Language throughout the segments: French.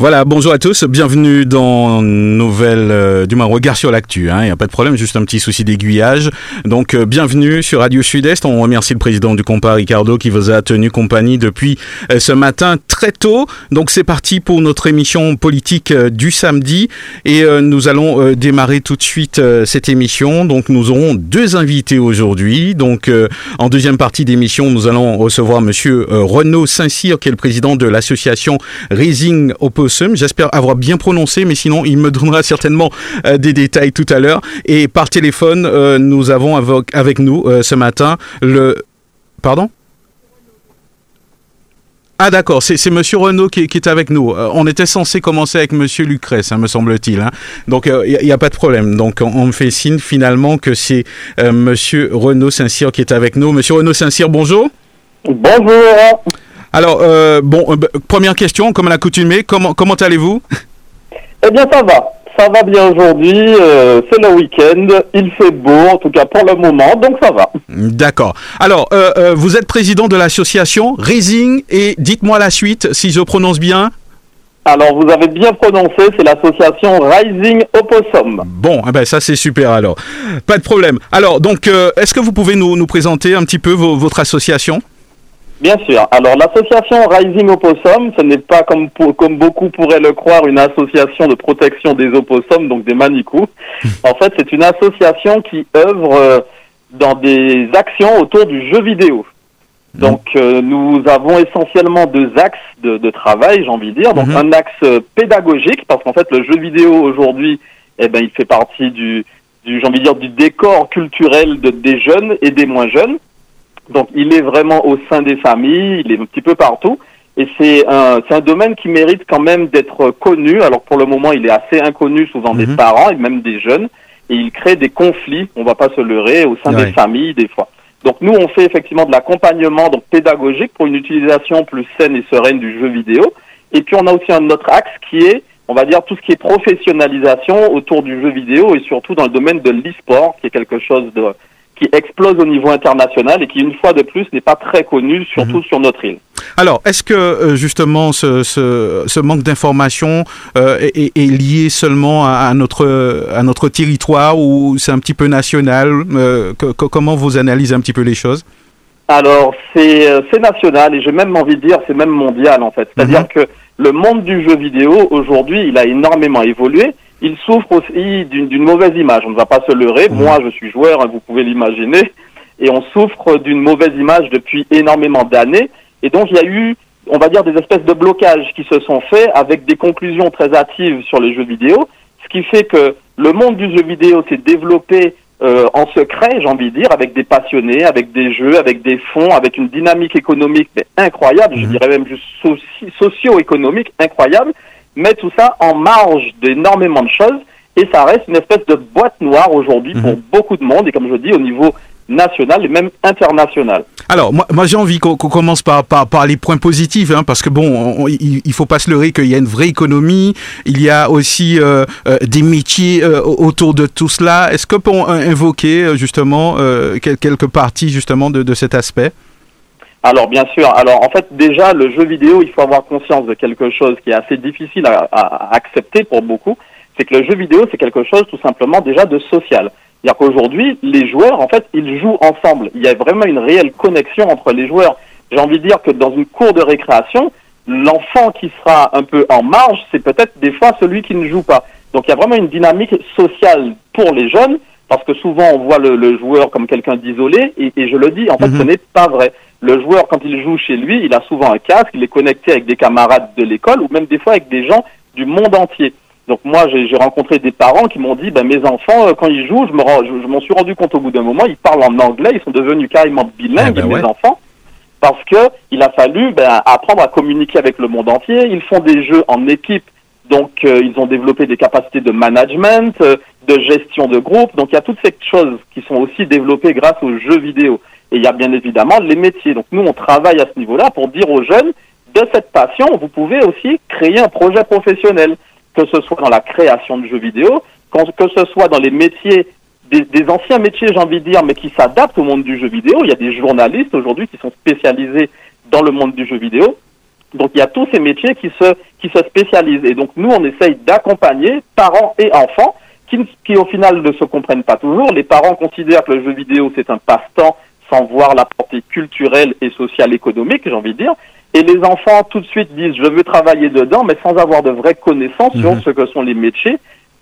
Voilà, bonjour à tous, bienvenue dans Nouvelle, euh, du moins regard sur l'actu, il hein, n'y a pas de problème, juste un petit souci d'aiguillage. Donc euh, bienvenue sur Radio Sud-Est, on remercie le président du compas Ricardo qui vous a tenu compagnie depuis euh, ce matin très tôt. Donc c'est parti pour notre émission politique du samedi et nous allons démarrer tout de suite cette émission. Donc nous aurons deux invités aujourd'hui. Donc en deuxième partie d'émission, nous allons recevoir monsieur Renaud Saint-Cyr qui est le président de l'association Raising Opposition J'espère avoir bien prononcé, mais sinon il me donnera certainement euh, des détails tout à l'heure. Et par téléphone, euh, nous avons avec, nous euh, ce matin le... Pardon? Ah d'accord, c'est Monsieur Renault qui, est avec nous. on était censé commencer avec Monsieur Lucrèce, hein, me semble-t-il. Hein. Donc il n'y a, pas de problème. Donc on, me fait signe finalement que c'est Monsieur Renaud Saint-Cyr qui est avec nous. Monsieur Renaud Saint-Cyr, bonjour. Bonjour. Alors, euh, bon, euh, bah, première question, comme à l'accoutumée, comment, comment allez-vous? Eh bien, ça va. Ça va bien aujourd'hui, euh, c'est le week-end, il fait beau, en tout cas pour le moment, donc ça va. D'accord. Alors, vous êtes président de l'association Raising et dites-moi la suite, si je prononce bien. Alors, vous avez bien prononcé, c'est l'association Rising Opossum. Bon, eh ben ça c'est super alors. Pas de problème. Alors, donc, est-ce que vous pouvez nous, nous présenter un petit peu votre association? Bien sûr. Alors l'association Rising Opossum, ce n'est pas comme, comme beaucoup pourraient le croire une association de protection des opossums, donc des manicous. en fait, c'est une association qui œuvre euh, dans des actions autour du jeu vidéo. Donc euh, nous avons essentiellement deux axes de, de travail, j'ai envie de dire. Donc mhm. un axe euh, pédagogique, parce qu'en fait le jeu vidéo aujourd'hui, eh ben il fait partie du, du j'ai envie de dire du décor culturel de, des jeunes et des moins jeunes. Donc il est vraiment au sein des familles, il est un petit peu partout. Et c'est un, c'est un domaine qui mérite quand même d'être connu. Alors pour le moment, il est assez inconnu souvent des mhm. parents et même des jeunes. Et il crée des conflits, on va pas se leurrer, au sein des familles des fois. Donc nous, on fait effectivement de l'accompagnement donc pédagogique pour une utilisation plus saine et sereine du jeu vidéo. Et puis on a aussi un autre axe qui est, on va dire, tout ce qui est professionnalisation autour du jeu vidéo et surtout dans le domaine de l'e-sport, qui est quelque chose de qui explose au niveau international et qui, une fois de plus, n'est pas très connu, surtout mhm. sur notre île. Alors, est-ce que euh, justement ce, ce, manque d'information euh, est, lié seulement à, notre, à notre territoire ou c'est un petit peu national euh, Comment vous analysez un petit peu les choses? Alors, c'est national et j'ai même envie de dire, c'est même mondial en fait. C'est-à-dire mhm. que le monde du jeu vidéo, aujourd'hui, il a énormément évolué il souffre aussi d'une mauvaise image. On ne va pas se leurrer. Mmh. Moi, je suis joueur, hein, vous pouvez l'imaginer. Et on souffre d'une mauvaise image depuis énormément d'années. Et donc, il y a eu, on va dire, des espèces de blocages qui se sont faits avec des conclusions très hâtives sur les jeux vidéo. Ce qui fait que le monde du jeu vidéo s'est développé euh, en secret, j'ai envie de dire, avec des passionnés, avec des jeux, avec des fonds, avec une dynamique économique mais incroyable, je mmh. dirais même juste socio-économique incroyable met tout ça en marge d'énormément de choses et ça reste une espèce de boîte noire aujourd'hui pour mhm. beaucoup de monde et comme je dis au niveau national et même international. Alors, moi, moi j'ai envie qu'on commence par, par, par, les points positifs, hein, parce que bon, il, il faut pas se leurrer qu'il y a une vraie économie, il y a aussi euh, euh, des métiers euh, autour de tout cela. Est-ce que peut invoquer justement quelques parties justement de, de cet aspect? Alors bien sûr, alors en fait déjà le jeu vidéo, il faut avoir conscience de quelque chose qui est assez difficile à, accepter pour beaucoup, c'est que le jeu vidéo c'est quelque chose tout simplement déjà de social. C'est-à-dire qu'aujourd'hui, les joueurs, en fait, ils jouent ensemble. Il y a vraiment une réelle connexion entre les joueurs. J'ai envie de dire que dans une cour de récréation, l'enfant qui sera un peu en marge, c'est peut-être des fois celui qui ne joue pas. Donc il y a vraiment une dynamique sociale pour les jeunes, parce que souvent on voit le, joueur comme quelqu'un d'isolé, et, je le dis, en fait, ce mhm. n'est pas vrai le joueur, quand il joue chez lui, il a souvent un casque, il est connecté avec des camarades de l'école ou même des fois avec des gens du monde entier. Donc moi, j'ai rencontré des parents qui m'ont dit, ben, mes enfants, euh, quand ils jouent, je me je, m'en suis rendu compte au bout d'un moment, ils parlent en anglais, ils sont devenus carrément bilingues, eh ben mes enfants, parce que il a fallu ben, apprendre à communiquer avec le monde entier. Ils font des jeux en équipe, donc euh, ils ont développé des capacités de management, euh, de gestion de groupe. Donc il y a toutes ces choses qui sont aussi développées grâce aux jeux vidéo. Et il y a bien évidemment les métiers. Donc nous, on travaille à ce niveau-là pour dire aux jeunes, de cette passion, vous pouvez aussi créer un projet professionnel, que ce soit dans la création de jeux vidéo, que ce soit dans les métiers, des, anciens métiers, j'ai envie de dire, mais qui s'adaptent au monde du jeu vidéo. Il y a des journalistes aujourd'hui qui sont spécialisés dans le monde du jeu vidéo. Donc il y a tous ces métiers qui se, qui se spécialisent. Et donc nous, on essaye d'accompagner parents et enfants qui, qui au final ne se comprennent pas toujours. Les parents considèrent que le jeu vidéo, c'est un passe-temps sans voir la portée culturelle et sociale économique, j'ai envie de dire. Et les enfants tout de suite disent je veux travailler dedans, mais sans avoir de vraies connaissances sur mhm. ce que sont les métiers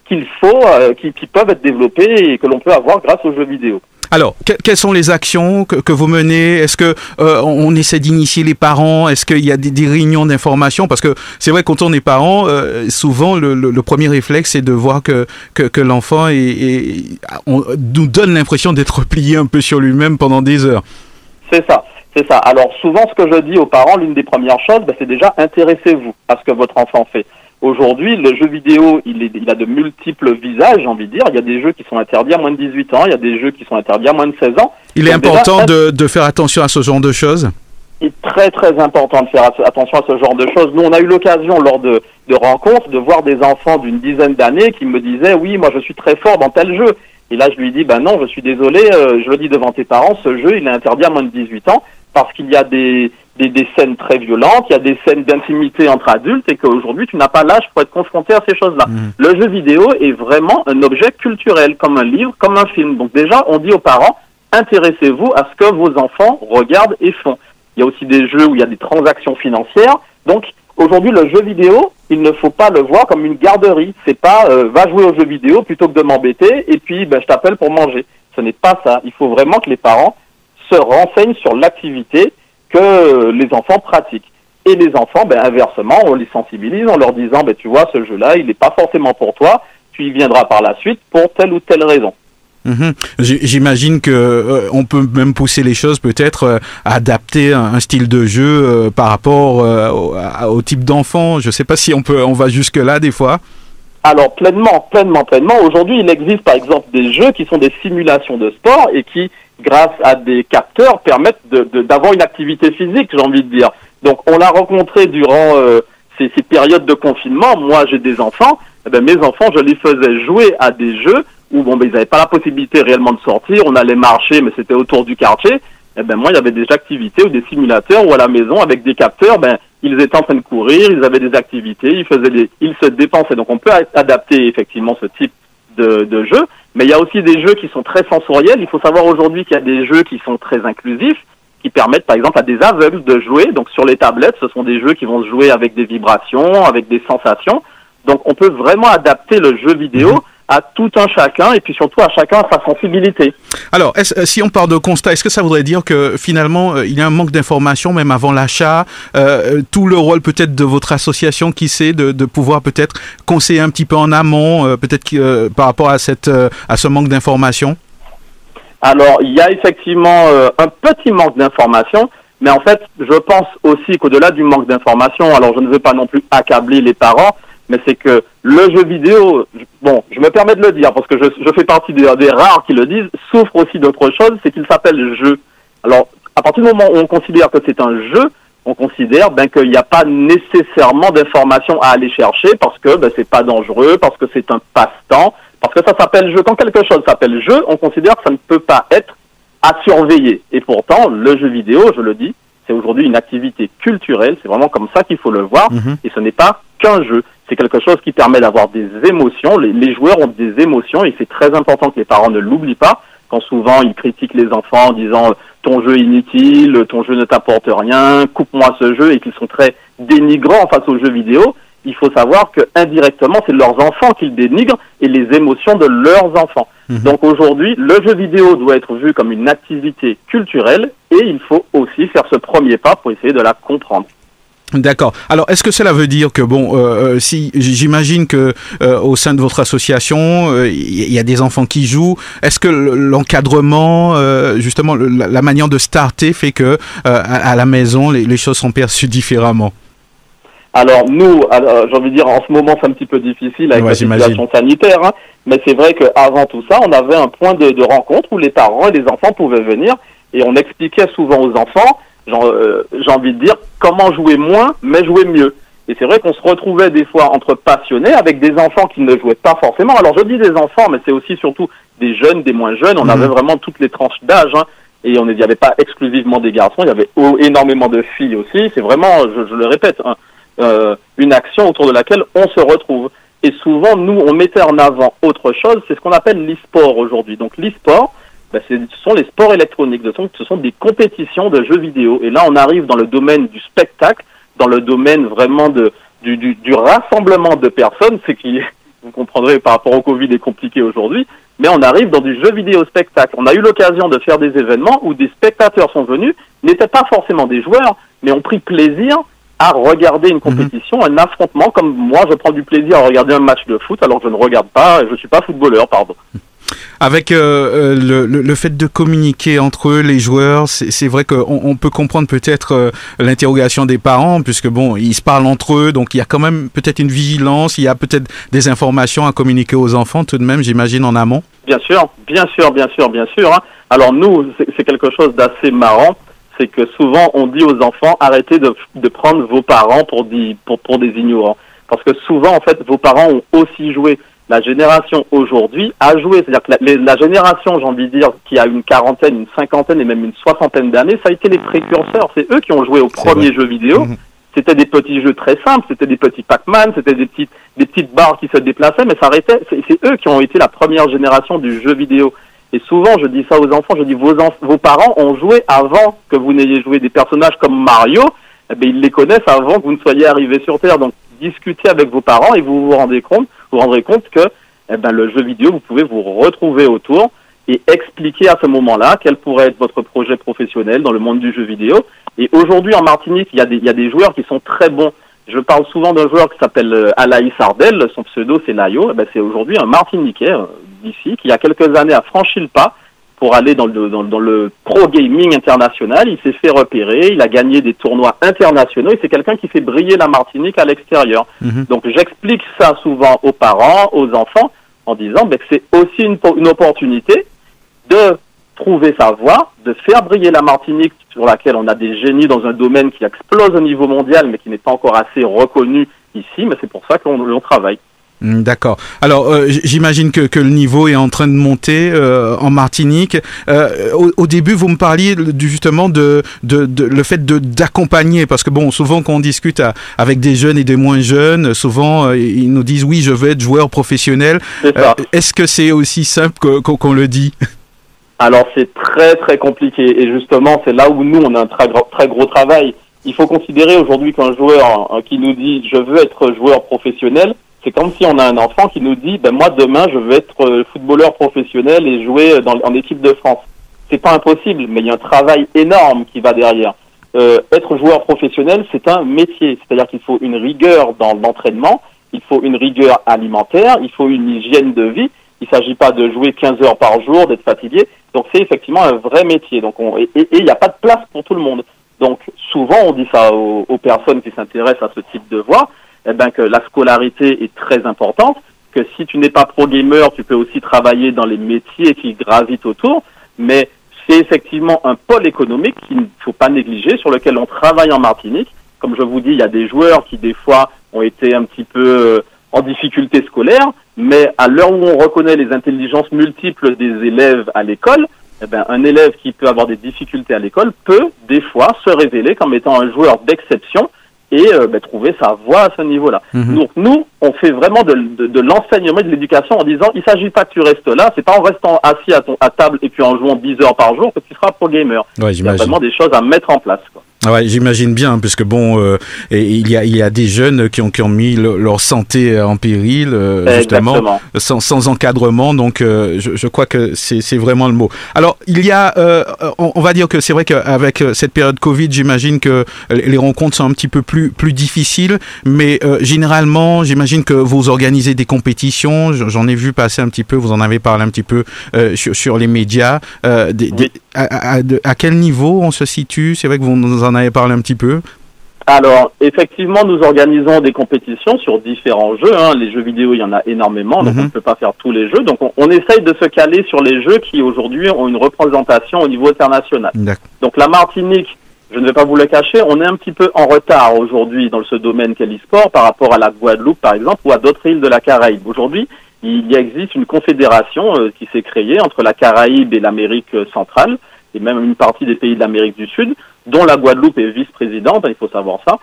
qu'il faut, euh, qui, qui, peuvent être développés et que l'on peut avoir grâce aux jeux vidéo. Alors, quelles sont les actions que, vous menez? Est-ce que euh, on essaie d'initier les parents? Est-ce qu'il y a des, réunions d'information? Parce que c'est vrai quand on est parent, euh, souvent le, premier réflexe c'est de voir que que, l'enfant nous donne l'impression d'être plié un peu sur lui-même pendant des heures. C'est ça. C'est ça. Alors souvent, ce que je dis aux parents, l'une des premières choses, ben, c'est déjà intéressez-vous à ce que votre enfant fait. Aujourd'hui, le jeu vidéo, il, est, il a de multiples visages, j'ai envie de dire. Il y a des jeux qui sont interdits à moins de 18 ans, il y a des jeux qui sont interdits à moins de 16 ans. Il est important de, de, faire attention à ce genre de choses Il est très très important de faire attention à ce genre de choses. Nous, on a eu l'occasion lors de, de rencontres de voir des enfants d'une dizaine d'années qui me disaient oui, moi je suis très fort dans tel jeu. Et là, je lui dis, ben non, je suis désolé, euh, je le dis devant tes parents, ce jeu, il est interdit à moins de 18 ans parce qu'il y a des, des, des, scènes très violentes, il y a des scènes d'intimité entre adultes et qu'aujourd'hui tu n'as pas l'âge pour être confronté à ces choses-là. Mmh. Le jeu vidéo est vraiment un objet culturel, comme un livre, comme un film. Donc déjà, on dit aux parents, intéressez-vous à ce que vos enfants regardent et font. Il y a aussi des jeux où il y a des transactions financières. Donc aujourd'hui, le jeu vidéo, il ne faut pas le voir comme une garderie. C'est pas euh, va jouer au jeu vidéo plutôt que de m'embêter et puis ben, je t'appelle pour manger. Ce n'est pas ça. Il faut vraiment que les parents se renseignent sur l'activité que les enfants pratiquent. Et les enfants, ben, inversement, on les sensibilise en leur disant, ben, tu vois, ce jeu-là, il n'est pas forcément pour toi, tu y viendras par la suite pour telle ou telle raison. Mhm. J'imagine que euh, on peut même pousser les choses peut-être euh, à adapter un, style de jeu euh, par rapport au, type d'enfant. Je ne sais pas si on peut, on va jusque là des fois. Alors pleinement, pleinement, pleinement. Aujourd'hui, il existe par exemple des jeux qui sont des simulations de sport et qui grâce à des capteurs, permettent d'avoir une activité physique, j'ai envie de dire. Donc, on l'a rencontré durant euh, ces, ces, périodes de confinement. Moi, j'ai des enfants. Eh ben, mes enfants, je les faisais jouer à des jeux où bon, ben, ils n'avaient pas la possibilité réellement de sortir. On allait marcher, mais c'était autour du quartier. Eh ben, moi, il y avait des activités ou des simulateurs ou à la maison avec des capteurs. Ben, ils étaient en train de courir, ils avaient des activités, ils faisaient ils se dépensaient. Donc, on peut adapter effectivement ce type de, de jeu. Mais il y a aussi des jeux qui sont très sensoriels. Il faut savoir aujourd'hui qu'il y a des jeux qui sont très inclusifs, qui permettent par exemple à des aveugles de jouer. Donc sur les tablettes, ce sont des jeux qui vont se jouer avec des vibrations, avec des sensations. Donc on peut vraiment adapter le jeu vidéo. Mhm à tout un chacun et puis surtout à chacun sa sensibilité. Alors, est si on part de constat, est-ce que ça voudrait dire que finalement euh, il y a un manque d'information même avant l'achat, euh, tout le rôle peut-être de votre association qui sait de, de pouvoir peut-être conseiller un petit peu en amont, euh, peut-être euh, par rapport à cette à ce manque d'information? Alors, il y a effectivement un petit manque d'information. Mais en fait, je pense aussi qu'au-delà du manque d'information, alors je ne veux pas non plus accabler les parents, mais c'est que le jeu vidéo, bon, je me permets de le dire parce que je, je fais partie des, des, rares qui le disent, souffre aussi d'autre chose, c'est qu'il s'appelle jeu. Alors, à partir du moment où on considère que c'est un jeu, on considère ben, qu'il n'y a pas nécessairement d'informations à aller chercher parce que ben, c'est pas dangereux, parce que c'est un passe-temps, parce que ça s'appelle jeu. Quand quelque chose s'appelle jeu, on considère que ça ne peut pas être à surveiller. Et pourtant, le jeu vidéo, je le dis, c'est aujourd'hui une activité culturelle, c'est vraiment comme ça qu'il faut le voir, mhm. et ce n'est pas qu'un jeu. C'est quelque chose qui permet d'avoir des émotions. Les, joueurs ont des émotions et c'est très important que les parents ne l'oublient pas. Quand souvent ils critiquent les enfants en disant ton jeu est inutile, ton jeu ne t'apporte rien, coupe-moi ce jeu et qu'ils sont très dénigrants face aux jeux vidéo, il faut savoir que indirectement c'est leurs enfants qu'ils dénigrent et les émotions de leurs enfants. Mhm. Donc aujourd'hui, le jeu vidéo doit être vu comme une activité culturelle et il faut aussi faire ce premier pas pour essayer de la comprendre. D'accord. Alors, est-ce que cela veut dire que bon, euh, euh si j'imagine que euh, au sein de votre association, il euh, y a des enfants qui jouent, est-ce que l'encadrement, justement, la, manière de starter fait que à, la maison, les, les, choses sont perçues différemment? Alors nous, j'ai envie de dire, en ce moment, c'est un petit peu difficile avec la situation sanitaire, hein, Mais c'est vrai qu'avant tout ça, on avait un point de, de, rencontre où les parents et les enfants pouvaient venir et on expliquait souvent aux enfants, euh, j'ai envie de dire, comment jouer moins, mais jouer mieux. Et c'est vrai qu'on se retrouvait des fois entre passionnés avec des enfants qui ne jouaient pas forcément. Alors je dis des enfants, mais c'est aussi surtout des jeunes, des moins jeunes. On mhm. avait vraiment toutes les tranches d'âge. Hein. Et on n'y avait pas exclusivement des garçons, il y avait énormément de filles aussi. C'est vraiment, je, le répète, hein, euh, une action autour de laquelle on se retrouve. Et souvent, nous, on mettait en avant autre chose, c'est ce qu'on appelle l'e-sport aujourd'hui. Donc l'e-sport, ben, ce sont les sports électroniques, ce sont des compétitions de jeux vidéo. Et là, on arrive dans le domaine du spectacle, dans le domaine vraiment de, du, du, du rassemblement de personnes, ce qui, vous comprendrez, par rapport au Covid est compliqué aujourd'hui, mais on arrive dans du jeu vidéo spectacle. On a eu l'occasion de faire des événements où des spectateurs sont venus, n'étaient pas forcément des joueurs, mais ont pris plaisir à regarder une mhm. compétition, un affrontement, comme moi je prends du plaisir à regarder un match de foot alors que je ne regarde pas, je ne suis pas footballeur, pardon. Avec euh, euh, le, le, fait de communiquer entre eux, les joueurs, c'est vrai qu'on on peut comprendre peut-être euh, l'interrogation des parents, puisque bon, ils se parlent entre eux, donc il y a quand même peut-être une vigilance, il y a peut-être des informations à communiquer aux enfants tout de même, j'imagine, en amont. Bien sûr, bien sûr, bien sûr, bien sûr. Hein. Alors nous, c'est quelque chose d'assez marrant, c'est que souvent on dit aux enfants arrêtez de, de prendre vos parents pour pour des ignorants. Parce que souvent, en fait, vos parents ont aussi joué la génération aujourd'hui a joué. C'est-à-dire que la, la génération, j'ai envie de dire, qui a une quarantaine, une cinquantaine et même une soixantaine d'années, ça a été les précurseurs. C'est eux qui ont joué aux premiers jeux vidéo. Mhm. C'était des petits jeux très simples, c'était des petits Pac-Man, c'était des petites, des petites barres qui se déplaçaient, mais ça arrêtait. C'est eux qui ont été la première génération du jeu vidéo. Et souvent, je dis ça aux enfants, je dis vos, vos parents ont joué avant que vous n'ayez joué des personnages comme Mario. Eh bien, ils les connaissent avant que vous ne soyez arrivé sur Terre. Donc, discutez avec vos parents et vous vous rendez compte vous rendrez compte que eh ben, le jeu vidéo, vous pouvez vous retrouver autour et expliquer à ce moment-là quel pourrait être votre projet professionnel dans le monde du jeu vidéo. Et aujourd'hui, en Martinique, il y, a des, y a des joueurs qui sont très bons. Je parle souvent d'un joueur qui s'appelle euh, Alaïs Ardel, son pseudo c'est Layo. Eh ben, c'est aujourd'hui un Martiniquais euh, d'ici qui, il y a quelques années, a franchi le pas pour aller dans le, dans, dans le pro gaming international. Il s'est fait repérer, il a gagné des tournois internationaux et c'est quelqu'un qui fait briller la Martinique à l'extérieur. Mhm. Donc j'explique ça souvent aux parents, aux enfants, en disant ben, que c'est aussi une, une opportunité de trouver sa voie, de faire briller la Martinique sur laquelle on a des génies dans un domaine qui explose au niveau mondial mais qui n'est pas encore assez reconnu ici, mais c'est pour ça qu'on travaille. Hmm, d'accord. Alors, euh, j'imagine que, que, le niveau est en train de monter euh, en Martinique. Euh, au, début, vous me parliez justement de, de, de le fait d'accompagner, parce que bon, souvent quand on discute avec des jeunes et des moins jeunes, souvent ils nous disent oui, je veux être joueur professionnel. Est-ce que c'est aussi simple qu'on le dit? Alors, c'est très très compliqué, et justement, c'est là où nous on a un très, très gros travail. Il faut considérer aujourd'hui qu'un joueur qui nous dit je veux être joueur professionnel c'est comme si on a un enfant qui nous dit ben moi demain je veux être euh, footballeur professionnel et jouer dans, en équipe de France. C'est pas impossible, mais il y a un travail énorme qui va derrière. Euh, être joueur professionnel, c'est un métier, c'est-à-dire qu'il faut une rigueur dans l'entraînement, il faut une rigueur alimentaire, il faut une hygiène de vie. Il ne s'agit pas de jouer 15 heures par jour, d'être fatigué. Donc c'est effectivement un vrai métier. Donc on, et il n'y a pas de place pour tout le monde. Donc souvent on dit ça aux, aux personnes qui s'intéressent à ce type de voie eh ben, que la scolarité est très importante, que si tu n'es pas pro-gamer, tu peux aussi travailler dans les métiers qui gravitent autour, mais c'est effectivement un pôle économique qu'il ne faut pas négliger, sur lequel on travaille en Martinique. Comme je vous dis, il y a des joueurs qui des fois ont été un petit peu euh, en difficulté scolaire, mais à l'heure où on reconnaît les intelligences multiples des élèves à l'école, eh ben, un élève qui peut avoir des difficultés à l'école peut des fois se révéler comme étant un joueur d'exception et euh, ben, trouver sa voie à ce niveau-là. Mhm. Donc nous, on fait vraiment de, de, de l'enseignement et de l'éducation en disant, il s'agit pas que tu restes là, c'est pas en restant assis à, ton, à table et puis en jouant 10 heures par jour que tu seras pro gamer. Ouais, il y a vraiment des choses à mettre en place. Quoi. Ah ouais, j'imagine bien, puisque bon, euh, il y a il y a des jeunes qui ont qui ont mis leur santé en péril euh, justement sans, sans encadrement, donc euh, je, je, crois que c'est vraiment le mot. Alors il y a, euh, on, on, va dire que c'est vrai qu'avec cette période Covid, j'imagine que les rencontres sont un petit peu plus plus difficiles, mais généralement, j'imagine que vous organisez des compétitions. J'en ai vu passer un petit peu, vous en avez parlé un petit peu sur, sur les médias. Des, des, à, à, à, quel niveau on se situe? C'est vrai que vous nous en avez parlé un petit peu Alors, effectivement, nous organisons des compétitions sur différents jeux. Hein. Les jeux vidéo, il y en a énormément, donc Mhm. on ne peut pas faire tous les jeux. Donc, on, on essaye de se caler sur les jeux qui, aujourd'hui, ont une représentation au niveau international. Donc, la Martinique, je ne vais pas vous le cacher, on est un petit peu en retard aujourd'hui dans ce domaine qu'est l'e-sport par rapport à la Guadeloupe, par exemple, ou à d'autres îles de la Caraïbe. Aujourd'hui, il y existe une confédération euh, qui s'est créée entre la Caraïbe et l'Amérique euh, centrale, et même une partie des pays de l'Amérique du Sud, dont la Guadeloupe est vice-présidente, il faut savoir ça.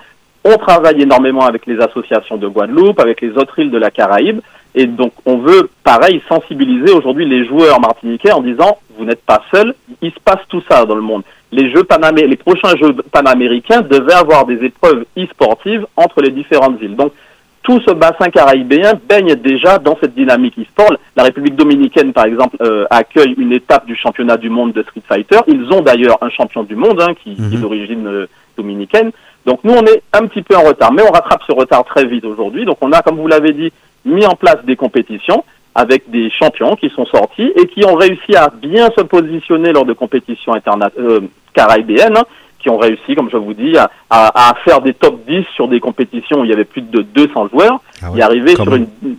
On travaille énormément avec les associations de Guadeloupe, avec les autres îles de la Caraïbe, et donc on veut, pareil, sensibiliser aujourd'hui les joueurs martiniquais en disant, vous n'êtes pas seuls, il se passe tout ça dans le monde. Les jeux panamé les prochains jeux panaméricains devaient avoir des épreuves e-sportives entre les différentes îles. Donc, tout ce bassin caraïbéen baigne déjà dans cette dynamique e-sport. La République dominicaine, par exemple, euh, accueille une étape du championnat du monde de Street Fighter. Ils ont d'ailleurs un champion du monde hein, qui, qui est Mhm. d'origine euh, dominicaine. Donc nous, on est un petit peu en retard, mais on rattrape ce retard très vite aujourd'hui. Donc on a, comme vous l'avez dit, mis en place des compétitions avec des champions qui sont sortis et qui ont réussi à bien se positionner lors de compétitions interna euh, caraïbéennes, hein, qui ont réussi, comme je vous dis, à, à- à faire des top 10 sur des compétitions où il y avait plus de 200 joueurs. Ah y arriver quand sur même. une,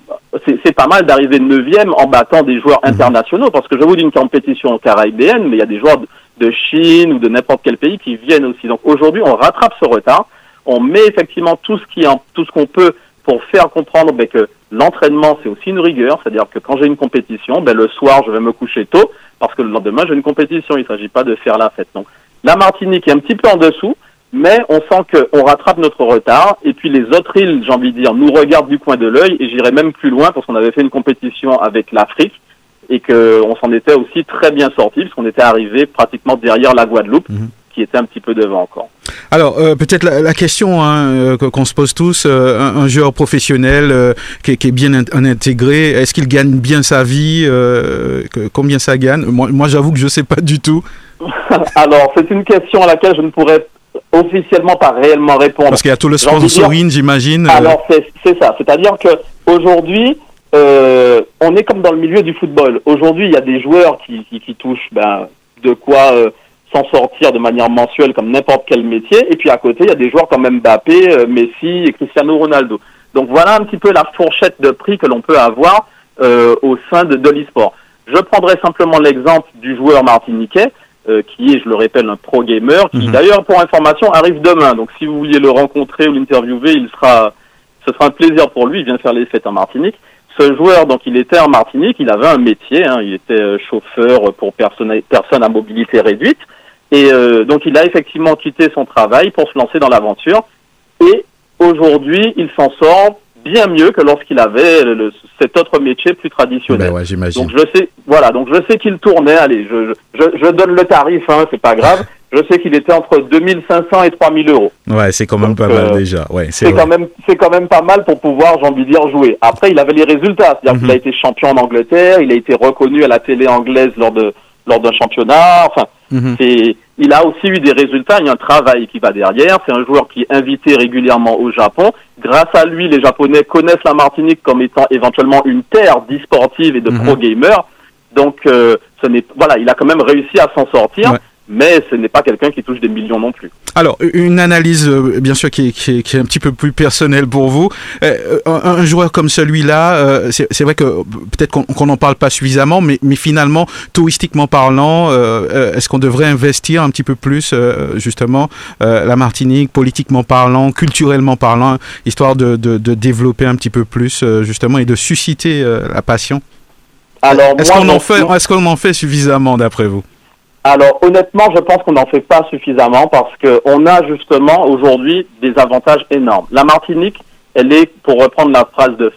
c'est pas mal d'arriver neuvième en battant des joueurs Mhm. internationaux, parce que je vous dis une compétition caraïbéenne, mais il y a des joueurs de, de Chine ou de n'importe quel pays qui viennent aussi. Donc aujourd'hui, on rattrape ce retard, on met effectivement tout ce qui, en- tout ce qu'on peut pour faire comprendre ben, que l'entraînement c'est aussi une rigueur, c'est-à-dire que quand j'ai une compétition, ben, le soir je vais me coucher tôt parce que le lendemain j'ai une compétition. Il ne s'agit pas de faire la fête. Donc la Martinique est un petit peu en dessous, mais on sent qu'on rattrape notre retard. Et puis les autres îles, j'ai envie de dire, nous regardent du coin de l'œil. Et j'irai même plus loin parce qu'on avait fait une compétition avec l'Afrique et qu'on s'en était aussi très bien sorti puisqu'on était arrivé pratiquement derrière la Guadeloupe, Mhm. qui était un petit peu devant encore. Alors, euh, peut-être la, la question hein, euh, que- qu'on se pose tous, euh, un, un joueur professionnel qui, est- qui est bien in- intégré, est-ce qu'il gagne bien sa vie que- Combien ça gagne? Moi, moi j'avoue que je sais pas du tout. Alors, c'est une question à laquelle je ne pourrais officiellement pas réellement répondre. Parce qu'il y a tout le sponsoring, j'imagine. euh, Alors c'est c'est ça, c'est-à-dire que aujourd'hui, euh, on est comme dans le milieu du football. Aujourd'hui, il y a des joueurs qui, qui, qui touchent ben, de quoi euh, s'en sortir de manière mensuelle comme n'importe quel métier. Et puis à côté, il y a des joueurs comme Mbappé, euh, Messi et Cristiano Ronaldo. Donc voilà un petit peu la fourchette de prix que l'on peut avoir euh, au sein de, de l'e-sport. Je prendrai simplement l'exemple du joueur martiniquais, euh, qui est, je le répète, un pro gamer, qui Mhm. d'ailleurs, pour information, arrive demain. Donc si vous vouliez le rencontrer ou l'interviewer, il sera, ce sera un plaisir pour lui. Il vient faire les fêtes en Martinique. Ce joueur, donc, il était en Martinique, il avait un métier, hein, il était euh, chauffeur pour personnes, personnes à mobilité réduite. Et euh, donc, il a effectivement quitté son travail pour se lancer dans l'aventure. Et aujourd'hui, il s'en sort bien mieux que lorsqu'il avait le- le- cet autre métier plus traditionnel. ben ouais, j'imagine. Donc je sais, voilà, donc je sais qu'il tournait. Allez, je, je, je donne le tarif, hein, c'est pas grave. Je sais qu'il était entre 2500 et 3000 euros. Ouais, c'est quand même Donc, pas mal euh, déjà. Ouais, c'est C'est quand même, c'est quand même pas mal pour pouvoir, j'ai envie de dire, jouer. Après, il avait les résultats, c'est-à-dire Mhm. qu'il a été champion en Angleterre, il a été reconnu à la télé anglaise lors de lors d'un championnat. Enfin, Mhm. il a aussi eu des résultats. Il y a un travail qui va derrière. C'est un joueur qui est invité régulièrement au Japon. Grâce à lui, les Japonais connaissent la Martinique comme étant éventuellement une terre d'e-sportive et de Mhm. pro gamers. Donc, euh, ce n'est, voilà, il a quand même réussi à s'en sortir. Ouais. Mais ce n'est pas quelqu'un qui touche des millions non plus. Alors, une analyse, euh, bien sûr, qui est, qui, est, qui est un petit peu plus personnelle pour vous. Euh, un, un joueur comme celui-là, euh, c'est vrai que euh, peut-être qu'on n'en parle pas suffisamment, mais, mais finalement, touristiquement parlant, euh, euh, est-ce qu'on devrait investir un petit peu plus, euh, justement, euh, la Martinique, politiquement parlant, culturellement parlant, histoire de, de, de développer un petit peu plus, euh, justement, et de susciter euh, la passion? Alors, Est-ce moi, qu'on en mon- fait, est-ce qu'on en fait suffisamment, d'après vous? Alors honnêtement, je pense qu'on n'en fait pas suffisamment parce que on a justement aujourd'hui des avantages énormes. La Martinique, elle est, pour reprendre la phrase de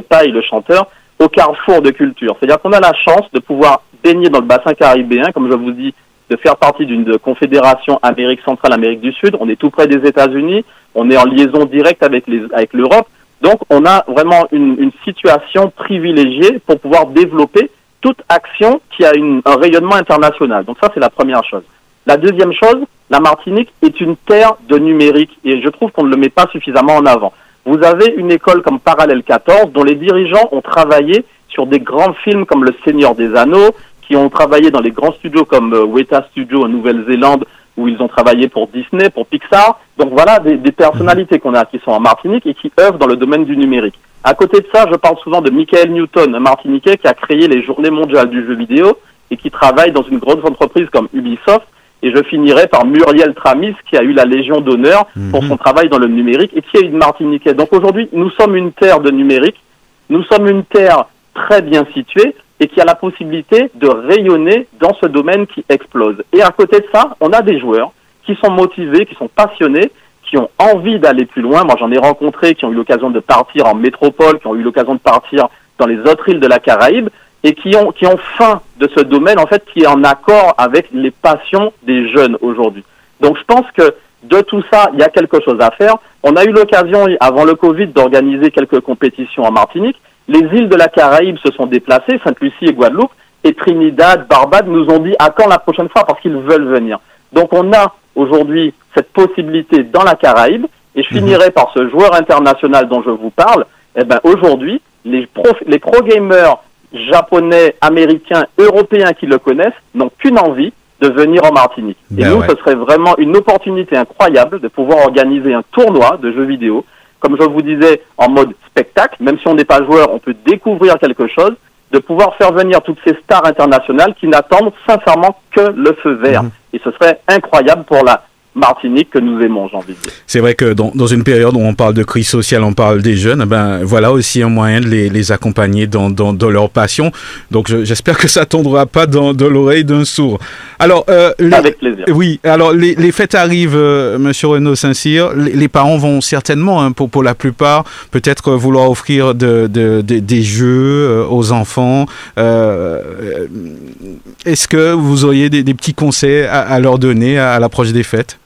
Paille, le chanteur, au carrefour de culture. C'est-à-dire qu'on a la chance de pouvoir baigner dans le bassin caribéen, comme je vous dis, de faire partie d'une confédération Amérique centrale, Amérique du Sud. On est tout près des États-Unis, on est en liaison directe avec l'Europe. Donc on a vraiment une situation privilégiée pour pouvoir développer toute action qui a une, un rayonnement international. Donc ça, c'est la première chose. La deuxième chose, la Martinique est une terre de numérique et je trouve qu'on ne le met pas suffisamment en avant. Vous avez une école comme Parallèle 14 dont les dirigeants ont travaillé sur des grands films comme Le Seigneur des Anneaux, qui ont travaillé dans les grands studios comme euh, Weta Studio en Nouvelle-Zélande où ils ont travaillé pour Disney, pour Pixar. Donc voilà des, des personnalités qu'on a qui sont en Martinique et qui œuvrent dans le domaine du numérique. À côté de ça, je parle souvent de Michael Newton, un Martiniquais qui a créé les Journées mondiales du jeu vidéo et qui travaille dans une grosse entreprise comme Ubisoft. Et je finirai par Muriel Tramis, qui a eu la Légion d'honneur pour son travail dans le numérique et qui est une Martiniquais. Donc aujourd'hui, nous sommes une terre de numérique. Nous sommes une terre très bien située et qui a la possibilité de rayonner dans ce domaine qui explose. Et à côté de ça, on a des joueurs qui sont motivés, qui sont passionnés, qui ont envie d'aller plus loin. Moi, j'en ai rencontré qui ont eu l'occasion de partir en métropole, qui ont eu l'occasion de partir dans les autres îles de la Caraïbe et qui ont, qui ont faim de ce domaine, en fait, qui est en accord avec les passions des jeunes aujourd'hui. Donc, je pense que de tout ça, il y a quelque chose à faire. On a eu l'occasion, avant le Covid, d'organiser quelques compétitions en Martinique. Les îles de la Caraïbe se sont déplacées, Sainte-Lucie et Guadeloupe, et Trinidad, Barbade nous ont dit à quand la prochaine fois parce qu'ils veulent venir. Donc on a aujourd'hui cette possibilité dans la Caraïbe, et je mhm. finirai par ce joueur international dont je vous parle. Eh ben aujourd'hui, les pro, les pro gamers japonais, américains, européens qui le connaissent n'ont qu'une envie de venir en Martinique. et ben nous, ce serait vraiment une opportunité incroyable de pouvoir organiser un tournoi de jeux vidéo, comme je vous disais, en mode spectacle. Même si on n'est pas joueur, on peut découvrir quelque chose, de pouvoir faire venir toutes ces stars internationales qui n'attendent sincèrement que le feu vert. Mhm. Et ce serait incroyable pour la Martinique que nous aimons, j'ai envie de dire. C'est vrai que dans, dans, une période où on parle de crise sociale, on parle des jeunes, ben voilà aussi un moyen de les, les accompagner dans, dans, dans, leur passion. Donc j'espère que ça tombera pas dans, l'oreille d'un sourd. Alors, euh, avec plaisir. Oui, alors les, les fêtes arrivent, euh, Monsieur Renaud Saint-Cyr. Les, les, parents vont certainement, hein, pour, pour la plupart, peut-être vouloir offrir de, de, de, des jeux euh, aux enfants. Euh, Est-ce que vous auriez des, des petits conseils à, à leur donner à, à l'approche des fêtes?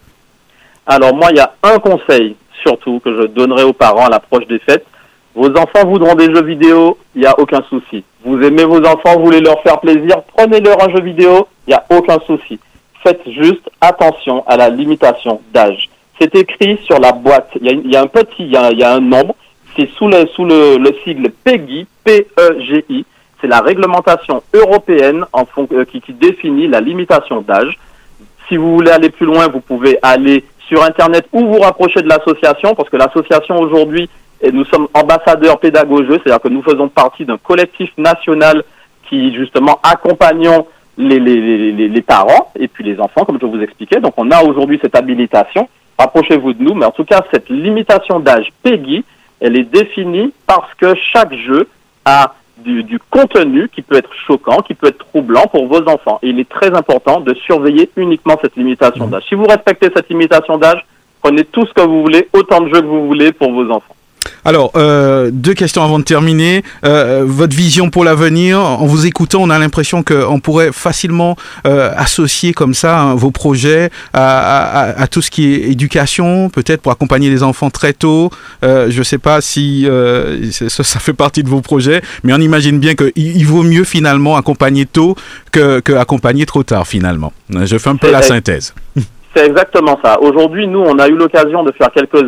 Alors moi, il y a un conseil surtout que je donnerai aux parents à l'approche des fêtes. Vos enfants voudront des jeux vidéo, il n'y a aucun souci. Vous aimez vos enfants, vous voulez leur faire plaisir, prenez-leur un jeu vidéo, il n'y a aucun souci. Faites juste attention à la limitation d'âge. C'est écrit sur la boîte. Il y a, un petit, il y a, un nombre. C'est sous le, sigle PEGI, P-E-G-I. C'est la réglementation européenne euh, qui définit la limitation d'âge. Si vous voulez aller plus loin, vous pouvez aller sur Internet ou vous rapprocher de l'association, parce que l'association aujourd'hui, nous sommes ambassadeurs pédagogiques, c'est-à-dire que nous faisons partie d'un collectif national qui justement accompagnons les, les, parents et puis les enfants, comme je vous expliquais. Donc on a aujourd'hui cette habilitation. Rapprochez-vous de nous, mais en tout cas cette limitation d'âge PEGI, elle est définie parce que chaque jeu a du, du, contenu qui peut être choquant, qui peut être troublant pour vos enfants. Et il est très important de surveiller uniquement cette limitation mmh. d'âge. Si vous respectez cette limitation d'âge, prenez tout ce que vous voulez, autant de jeux que vous voulez pour vos enfants. Alors, euh, deux questions avant de terminer. Euh, votre vision pour l'avenir, en vous écoutant, on a l'impression qu'on pourrait facilement euh, associer comme ça hein, vos projets à, à, à, tout ce qui est éducation, peut-être pour accompagner les enfants très tôt. Euh, je ne sais pas si euh, ça, ça, fait partie de vos projets, mais on imagine bien qu'il il vaut mieux finalement accompagner tôt que, que accompagner trop tard finalement. Je fais un peu la synthèse. C'est exactement ça. Aujourd'hui, nous, on a eu l'occasion de faire quelques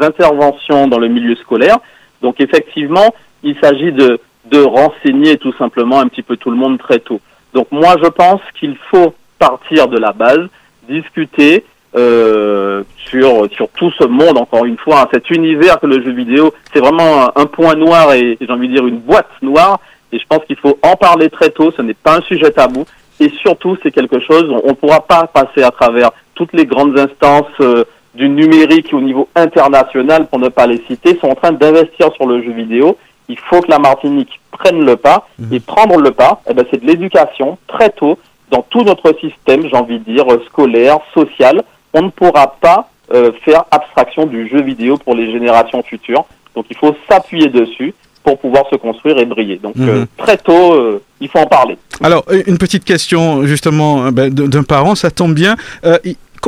interventions dans le milieu scolaire. Donc, effectivement, il s'agit de, de renseigner tout simplement un petit peu tout le monde très tôt. Donc, moi, je pense qu'il faut partir de la base, discuter euh, sur sur tout ce monde. Encore une fois, cet univers que le jeu vidéo, c'est vraiment un, un, point noir et j'ai envie de dire une boîte noire. Et je pense qu'il faut en parler très tôt. Ce n'est pas un sujet tabou. Et surtout, c'est quelque chose, on ne pourra pas passer à travers toutes les grandes instances euh, du numérique au niveau international, pour ne pas les citer, sont en train d'investir sur le jeu vidéo. Il faut que la Martinique prenne le pas. Mmh. Et prendre le pas, eh ben, c'est de l'éducation très tôt dans tout notre système, j'ai envie de dire, scolaire, social. On ne pourra pas euh, faire abstraction du jeu vidéo pour les générations futures. Donc il faut s'appuyer dessus pour pouvoir se construire et briller. Donc mmh. euh, très tôt, euh, il faut en parler. Alors une petite question justement ben, d'un parent, ça tombe bien. Euh,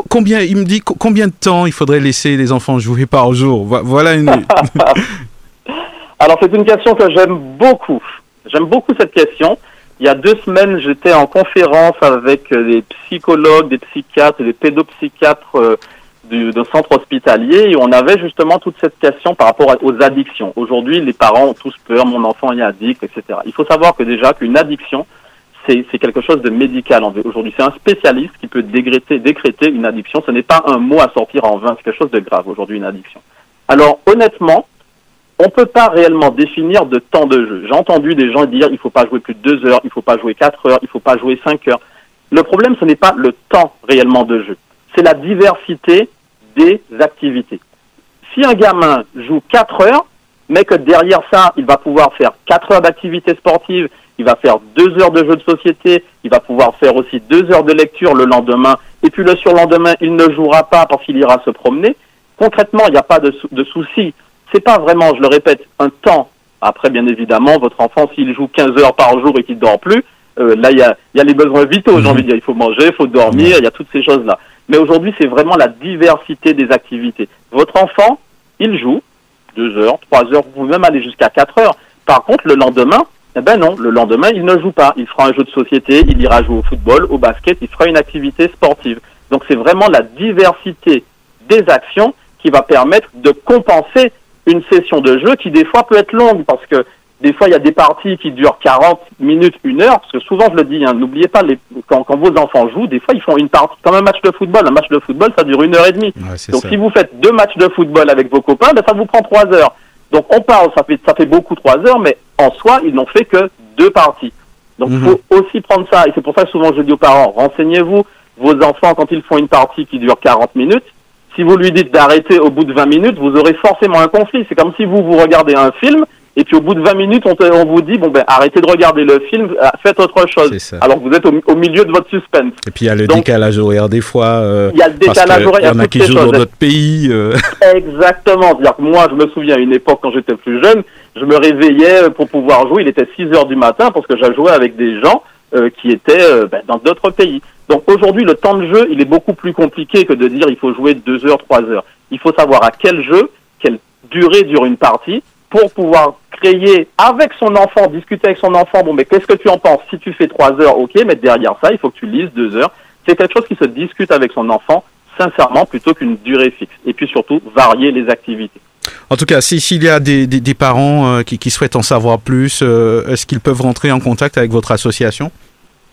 combien il me dit combien de temps il faudrait laisser les enfants jouer par jour? Voilà une. Alors c'est une question que j'aime beaucoup. J'aime beaucoup cette question. Il y a deux semaines, j'étais en conférence avec des psychologues, des psychiatres, des pédopsychiatres d'un centre hospitalier et on avait justement toute cette question par rapport aux addictions. Aujourd'hui, les parents ont tous peur, mon enfant est addict, etc. Il faut savoir que déjà qu'une addiction, c'est quelque chose de médical aujourd'hui. C'est un spécialiste qui peut décréter, décréter une addiction. Ce n'est pas un mot à sortir en vain, c'est quelque chose de grave aujourd'hui, une addiction. Alors honnêtement, on ne peut pas réellement définir de temps de jeu. J'ai entendu des gens dire il ne faut pas jouer plus de deux heures, il ne faut pas jouer quatre heures, il ne faut pas jouer cinq heures. Le problème, ce n'est pas le temps réellement de jeu, c'est la diversité des activités. Si un gamin joue quatre heures, mais que derrière ça, il va pouvoir faire quatre heures d'activité sportive, il va faire deux heures de jeu de société, il va pouvoir faire aussi deux heures de lecture le lendemain, et puis le surlendemain, il ne jouera pas parce qu'il ira se promener. Concrètement, il n'y a pas de, de souci. C'est pas vraiment, je le répète, un temps. Après, bien évidemment, votre enfant, s'il joue 15 heures par jour et qu'il dort plus, euh, là, il y a, y a les besoins vitaux, j'ai mhm. envie de dire. Il faut manger, il faut dormir, il y a toutes ces choses-là. Mais aujourd'hui, c'est vraiment la diversité des activités. Votre enfant, il joue deux heures, trois heures, vous même aller jusqu'à quatre heures. Par contre, le lendemain, eh ben non, le lendemain, il ne joue pas. Il fera un jeu de société, il ira jouer au football, au basket, il fera une activité sportive. Donc c'est vraiment la diversité des actions qui va permettre de compenser une session de jeu qui des fois peut être longue parce que des fois il y a des parties qui durent 40 minutes, une heure, parce que souvent je le dis, hein, n'oubliez pas, les, quand, quand, vos enfants jouent, des fois ils font une partie, comme un match de football, un match de football ça dure une heure et demie. Donc si vous faites deux matchs de football avec vos copains, ben, ça vous prend trois heures. Donc on parle, ça fait, ça fait beaucoup trois heures, mais en soi, ils n'ont fait que deux parties. Donc il mhm. faut aussi prendre ça, et c'est pour ça que souvent je dis aux parents, renseignez-vous, vos enfants, quand ils font une partie qui dure 40 minutes, si vous lui dites d'arrêter au bout de 20 minutes, vous aurez forcément un conflit. C'est comme si vous, vous regardez un film, et puis au bout de 20 minutes, on, on vous dit, bon ben arrêtez de regarder le film, euh, faites autre chose. Alors que vous êtes au, milieu de votre suspense. Et puis il y a le décalage horaire des fois. Euh, il y a le décalage horaire. Il y en a qui jouent dans notre pays. Euh. Exactement. C'est-à-dire que moi, je me souviens à une époque quand j'étais plus jeune, je me réveillais pour pouvoir jouer. Il était 6 heures du matin parce que j'ai joué avec des gens euh, qui étaient euh, ben, dans d'autres pays. Donc aujourd'hui, le temps de jeu, il est beaucoup plus compliqué que de dire il faut jouer 2 heures, 3 heures. Il faut savoir à quel jeu, quelle durée dure une partie pour pouvoir créer avec son enfant, discuter avec son enfant, bon, mais qu'est-ce que tu en penses? Si tu fais 3 heures, ok, mais derrière ça, il faut que tu lises 2 heures. C'est quelque chose qui se discute avec son enfant, sincèrement, plutôt qu'une durée fixe. Et puis surtout, varier les activités. En tout cas, s'il y a des, des, parents euh, qui, qui, souhaitent en savoir plus, euh, est-ce qu'ils peuvent rentrer en contact avec votre association?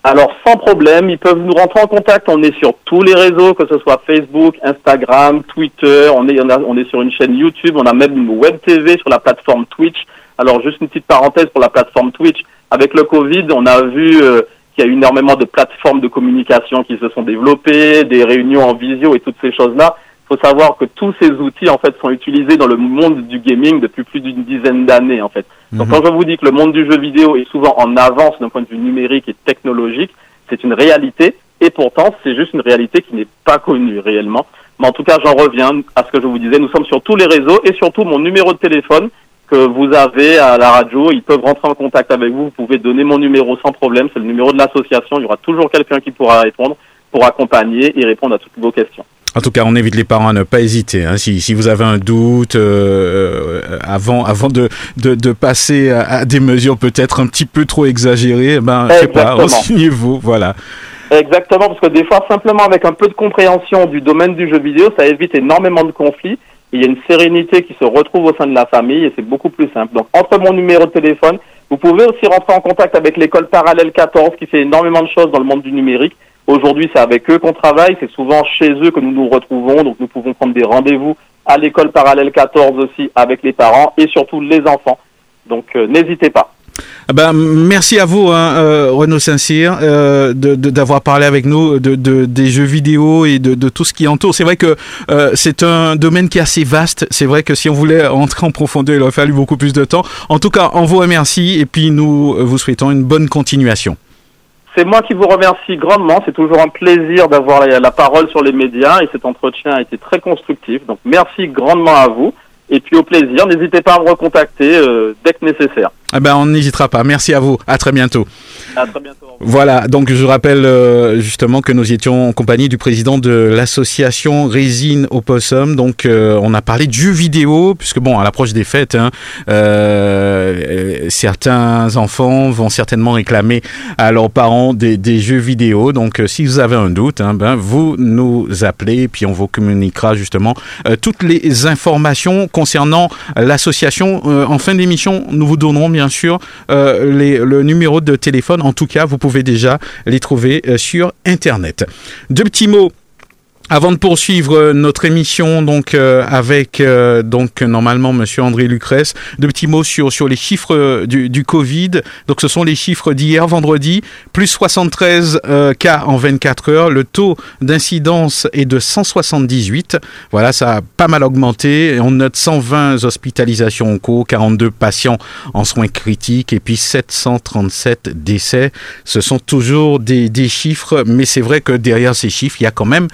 Alors sans problème, ils peuvent nous rentrer en contact. On est sur tous les réseaux, que ce soit Facebook, Instagram, Twitter. On est, on, est sur une chaîne YouTube. On a même une web TV sur la plateforme Twitch. Alors juste une petite parenthèse pour la plateforme Twitch. Avec le Covid, on a vu euh, qu'il y a eu énormément de plateformes de communication qui se sont développées, des réunions en visio et toutes ces choses-là faut savoir que tous ces outils en fait sont utilisés dans le monde du gaming depuis plus d'une dizaine d'années en fait. Donc mhm. quand je vous dis que le monde du jeu vidéo est souvent en avance d'un point de vue numérique et technologique, c'est une réalité et pourtant c'est juste une réalité qui n'est pas connue réellement. Mais en tout cas, j'en reviens à ce que je vous disais, nous sommes sur tous les réseaux et surtout mon numéro de téléphone que vous avez à la radio, ils peuvent rentrer en contact avec vous, vous pouvez donner mon numéro sans problème, c'est le numéro de l'association, il y aura toujours quelqu'un qui pourra répondre pour accompagner et répondre à toutes vos questions. En tout cas, on invite les parents à ne pas hésiter. Hein. Si, si, vous avez un doute euh, euh, avant, avant de, de, de passer à, des mesures peut-être un petit peu trop exagérées, eh ben, je sais pas, renseignez-vous, voilà. Exactement, parce que des fois, simplement avec un peu de compréhension du domaine du jeu vidéo, ça évite énormément de conflits. Il y a une sérénité qui se retrouve au sein de la famille et c'est beaucoup plus simple. Donc, entre mon numéro de téléphone, vous pouvez aussi rentrer en contact avec l'école parallèle 14 qui fait énormément de choses dans le monde du numérique. Aujourd'hui, c'est avec eux qu'on travaille, c'est souvent chez eux que nous nous retrouvons, donc nous pouvons prendre des rendez-vous à l'école parallèle 14 aussi avec les parents et surtout les enfants. Donc euh, n'hésitez pas. Ah ben, merci à vous, hein, euh, Renaud Saint-Cyr, euh, d'avoir parlé avec nous de, des jeux vidéo et de, tout ce qui entoure. C'est vrai que c'est un domaine qui est assez vaste. C'est vrai que si on voulait entrer en profondeur, il aurait fallu beaucoup plus de temps. En tout cas, on vous remercie et puis nous vous souhaitons une bonne continuation. C'est moi qui vous remercie grandement. C'est toujours un plaisir d'avoir la, parole sur les médias et cet entretien a été très constructif. Donc merci grandement à vous. Et puis au plaisir, n'hésitez pas à me recontacter euh, dès que nécessaire. Eh ben, on n'hésitera pas. Merci à vous. À très bientôt. À très bientôt. Voilà, donc je rappelle euh, justement que nous étions en compagnie du président de l'association Résine Opossum. Donc euh, on a parlé de jeux vidéo, puisque bon, à l'approche des fêtes, hein, euh, certains enfants vont certainement réclamer à leurs parents des, des jeux vidéo. Donc si vous avez un doute, hein, ben, vous nous appelez, puis on vous communiquera justement toutes les informations concernant l'association. en fin d'émission, nous vous donnerons bien bien sûr le numéro de téléphone. En tout cas, vous pouvez déjà les trouver sur Internet. Deux petits mots avant de poursuivre euh, notre émission, donc euh, avec euh, donc normalement Monsieur André Lucrèce, deux petits mots sur sur les chiffres du, du Covid. Donc ce sont les chiffres d'hier vendredi, plus 73 cas en 24 heures. Le taux d'incidence est de 178. Voilà, ça a pas mal augmenté. On note 120 hospitalisations en cours, 42 patients en soins critiques et puis 737 décès. Ce sont toujours des, des chiffres, mais c'est vrai que derrière ces chiffres, il y a quand même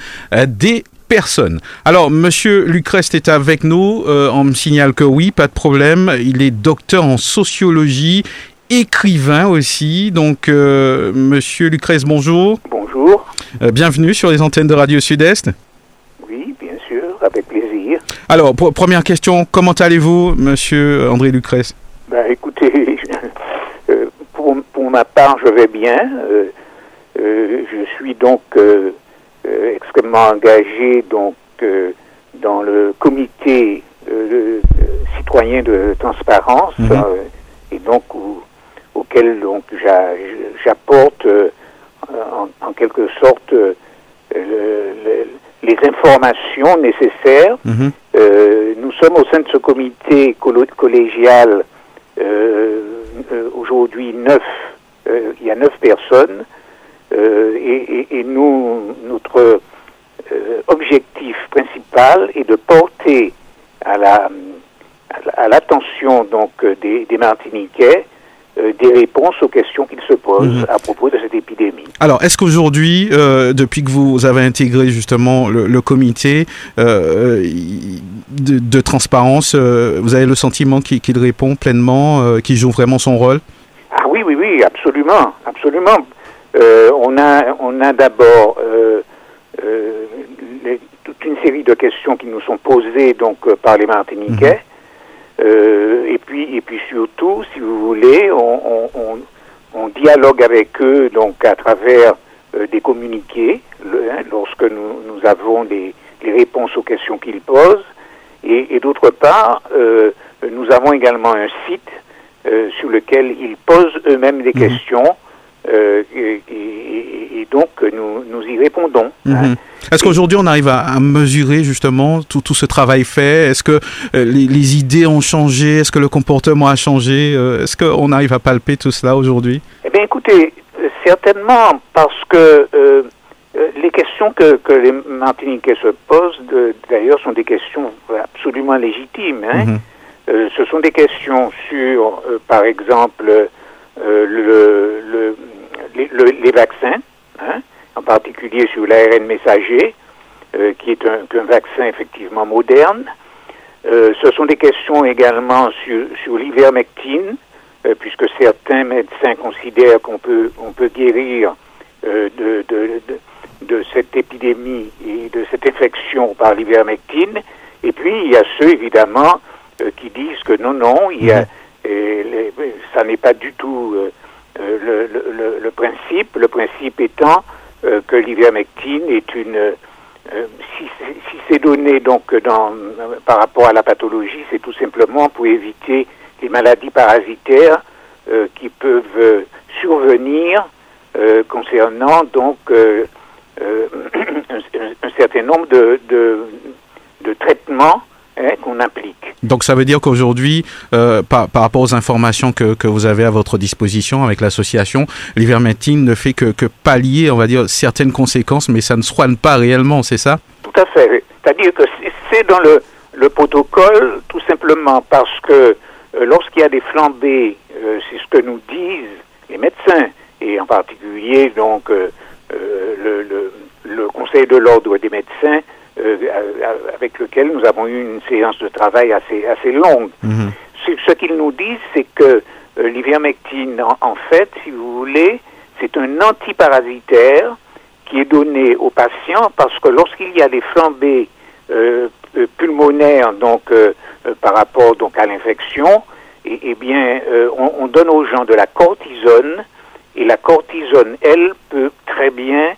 des personnes. Alors, Monsieur Lucrest est avec nous. Euh, on me signale que oui, pas de problème. Il est docteur en sociologie, écrivain aussi. Donc, euh, Monsieur Lucrest, bonjour. Bonjour. Euh, bienvenue sur les antennes de Radio Sud-Est. Oui, bien sûr, avec plaisir. Alors, première question, comment allez-vous, Monsieur André Lucrest? Ben, Écoutez, pour, pour, ma part, je vais bien. je suis donc extrêmement engagé donc euh, dans le comité euh, citoyen de transparence mhm. et donc auquel donc j'apporte en, quelque sorte les informations nécessaires. Mhm. nous sommes au sein de ce comité collégial aujourd'hui neuf, il y a neuf personnes. Euh, et, nous, notre euh, objectif principal est de porter à la à l'attention donc des, des Martiniquais euh, des réponses aux questions qu'ils se posent mhm. à propos de cette épidémie. Alors, est-ce qu'aujourd'hui, depuis que vous avez intégré justement le, comité de, transparence, vous avez le sentiment qu'il répond pleinement, qu'il joue vraiment son rôle? Ah oui, oui, oui, absolument, absolument. Euh, on a, on a d'abord euh, euh, toute une série de questions qui nous sont posées donc par les Martiniquais. Mhm. et puis, et puis surtout, si vous voulez, on, dialogue avec eux donc à travers des communiqués hein, lorsque nous, nous avons des, les réponses aux questions qu'ils posent. Et, d'autre part, nous avons également un site sur lequel ils posent eux-mêmes des mhm. questions euh, et, donc nous, nous y répondons. Mhm. Hein. Est-ce qu'aujourd'hui on arrive à, mesurer justement tout, tout, ce travail fait? Est-ce que euh, les, idées ont changé? Est-ce que le comportement a changé? Euh, Est-ce qu'on arrive à palper tout cela aujourd'hui? Eh bien écoutez, certainement parce que les questions que, que, les Martiniquais se posent, d'ailleurs, sont des questions absolument légitimes. Hein. Mhm. ce sont des questions sur, par exemple, le, le, les vaccins, hein, en particulier sur l'ARN messager, euh, qui est un, vaccin effectivement moderne. Euh, ce sont des questions également sur, sur l'ivermectine, euh, puisque certains médecins considèrent qu'on peut, on peut guérir de, de, de, de, cette épidémie et de cette infection par l'ivermectine. Et puis, il y a ceux, évidemment, qui disent que non, non, il y a, mhm. ça n'est pas du tout euh, le, le, principe, le principe étant euh, que l'ivermectine est une euh, si, si c'est donné donc dans, par rapport à la pathologie, c'est tout simplement pour éviter les maladies parasitaires qui peuvent survenir concernant donc un, certain nombre de, de traitements Hein, qu'on implique. Donc ça veut dire qu'aujourd'hui, euh, par, par, rapport aux informations que, que, vous avez à votre disposition avec l'association, l'ivermectine ne fait que, que, pallier, on va dire, certaines conséquences, mais ça ne soigne pas réellement, c'est ça? Tout à fait. C'est-à-dire que c'est dans le, le, protocole, tout simplement parce que euh, lorsqu'il y a des flambées, euh, c'est ce que nous disent les médecins, et en particulier donc le, le, le Conseil de l'ordre des médecins, euh, avec lequel nous avons eu une séance de travail assez, assez longue. Mhm. Ce, qu'ils nous disent, c'est que euh, l'ivermectine, en, fait, si vous voulez, c'est un antiparasitaire qui est donné aux patients parce que lorsqu'il y a des flambées euh, pulmonaires, donc par rapport donc à l'infection, eh, eh bien, on, on, donne aux gens de la cortisone et la cortisone, elle, peut très bien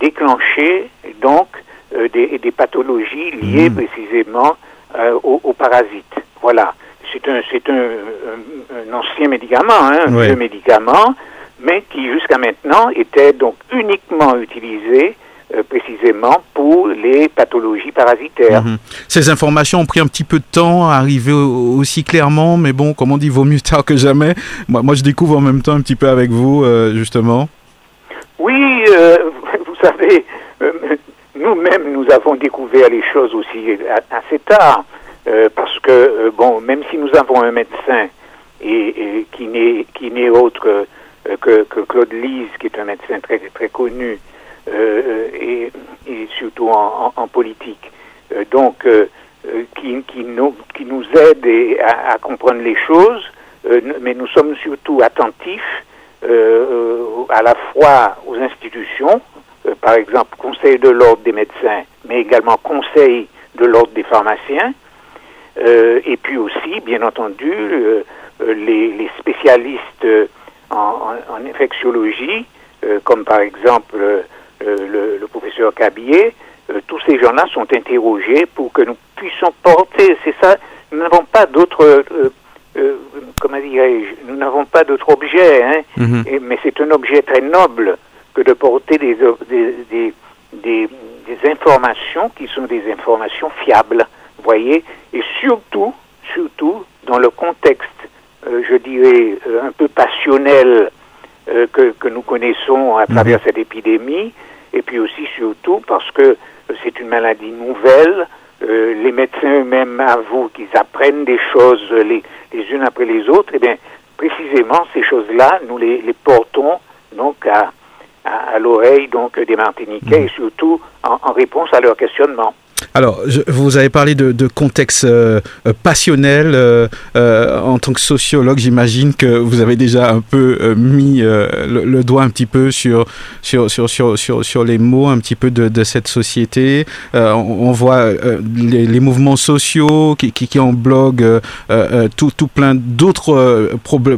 déclencher donc euh, des, des, pathologies liées mmh. précisément euh, aux, parasites. Voilà. c'est un, c'est un, ancien médicament, hein, un vieux médicament, mais qui jusqu'à maintenant était donc uniquement utilisé euh, précisément pour les pathologies parasitaires. Mhm. Ces informations ont pris un petit peu de temps à arriver aussi clairement, mais bon, comme on dit, vaut mieux tard que jamais. Moi, moi je découvre en même temps un petit peu avec vous, euh, justement. Oui, euh, vous savez, nous-mêmes, nous avons découvert les choses aussi assez tard, parce que, bon, même si nous avons un médecin et, qui n'est qui n'est autre que, que, Claude Lise, qui est un médecin très très connu, euh, et, surtout en, politique. Euh, donc, euh, qui, qui, nous, qui nous aide à, comprendre les choses, mais nous sommes surtout attentifs à la fois aux institutions, par exemple Conseil de l'ordre des médecins, mais également Conseil de l'ordre des pharmaciens, et puis aussi, bien entendu, les, les, spécialistes en, en, infectiologie, comme par exemple euh, le, professeur Cabier, euh, tous ces gens-là sont interrogés pour que nous puissions porter, c'est ça, nous n'avons pas d'autres, euh, comment dirais-je, nous n'avons pas d'autre objet, hein, mhm. mais c'est un objet très noble de porter des, des, des, des, informations qui sont des informations fiables, voyez, et surtout, surtout dans le contexte, je dirais, un peu passionnel que, que, nous connaissons à travers mhm. cette épidémie, et puis aussi surtout parce que c'est une maladie nouvelle. Euh, les médecins eux-mêmes avouent qu'ils apprennent des choses les, les unes après les autres. Et bien, précisément, ces choses-là, nous les, les, portons donc à, à, l'oreille donc des Martiniquais et surtout en, en réponse à leurs questionnements. Alors, vous avez parlé de, contexte euh, euh, passionnel. Euh, en tant que sociologue, j'imagine que vous avez déjà un peu mis le, doigt un petit peu sur, sur, sur, sur, sur, les mots un petit peu de, cette société. On, voit les, mouvements sociaux qui, qui, qui engloguent tout, tout plein d'autres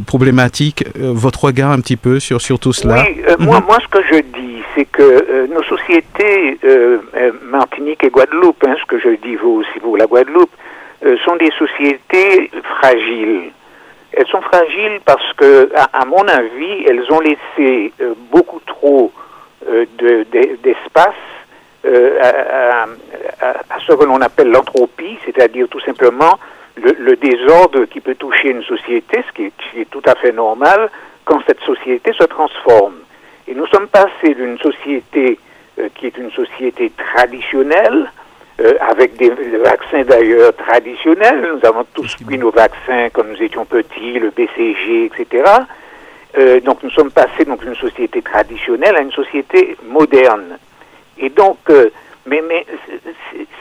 problématiques. votre regard un petit peu sur, sur tout cela Oui, moi, mhm. moi, ce que je dis, c'est que euh, nos sociétés, euh, euh, Martinique et Guadeloupe, hein, ce que je dis vous aussi vous, la Guadeloupe, sont des sociétés fragiles. Elles sont fragiles parce que, à, mon avis, elles ont laissé beaucoup trop d'espace à, ce que l'on appelle l'entropie, c'est-à-dire tout simplement le, désordre qui peut toucher une société, ce qui est tout à fait normal quand cette société se transforme. Et nous sommes passés d'une société euh, qui est une société traditionnelle, euh, avec des, vaccins d'ailleurs traditionnels. Nous avons tous pris nos vaccins quand nous étions petits, le BCG, etc. Euh, donc nous sommes passés donc d'une société traditionnelle à une société moderne. Et donc, mais, mais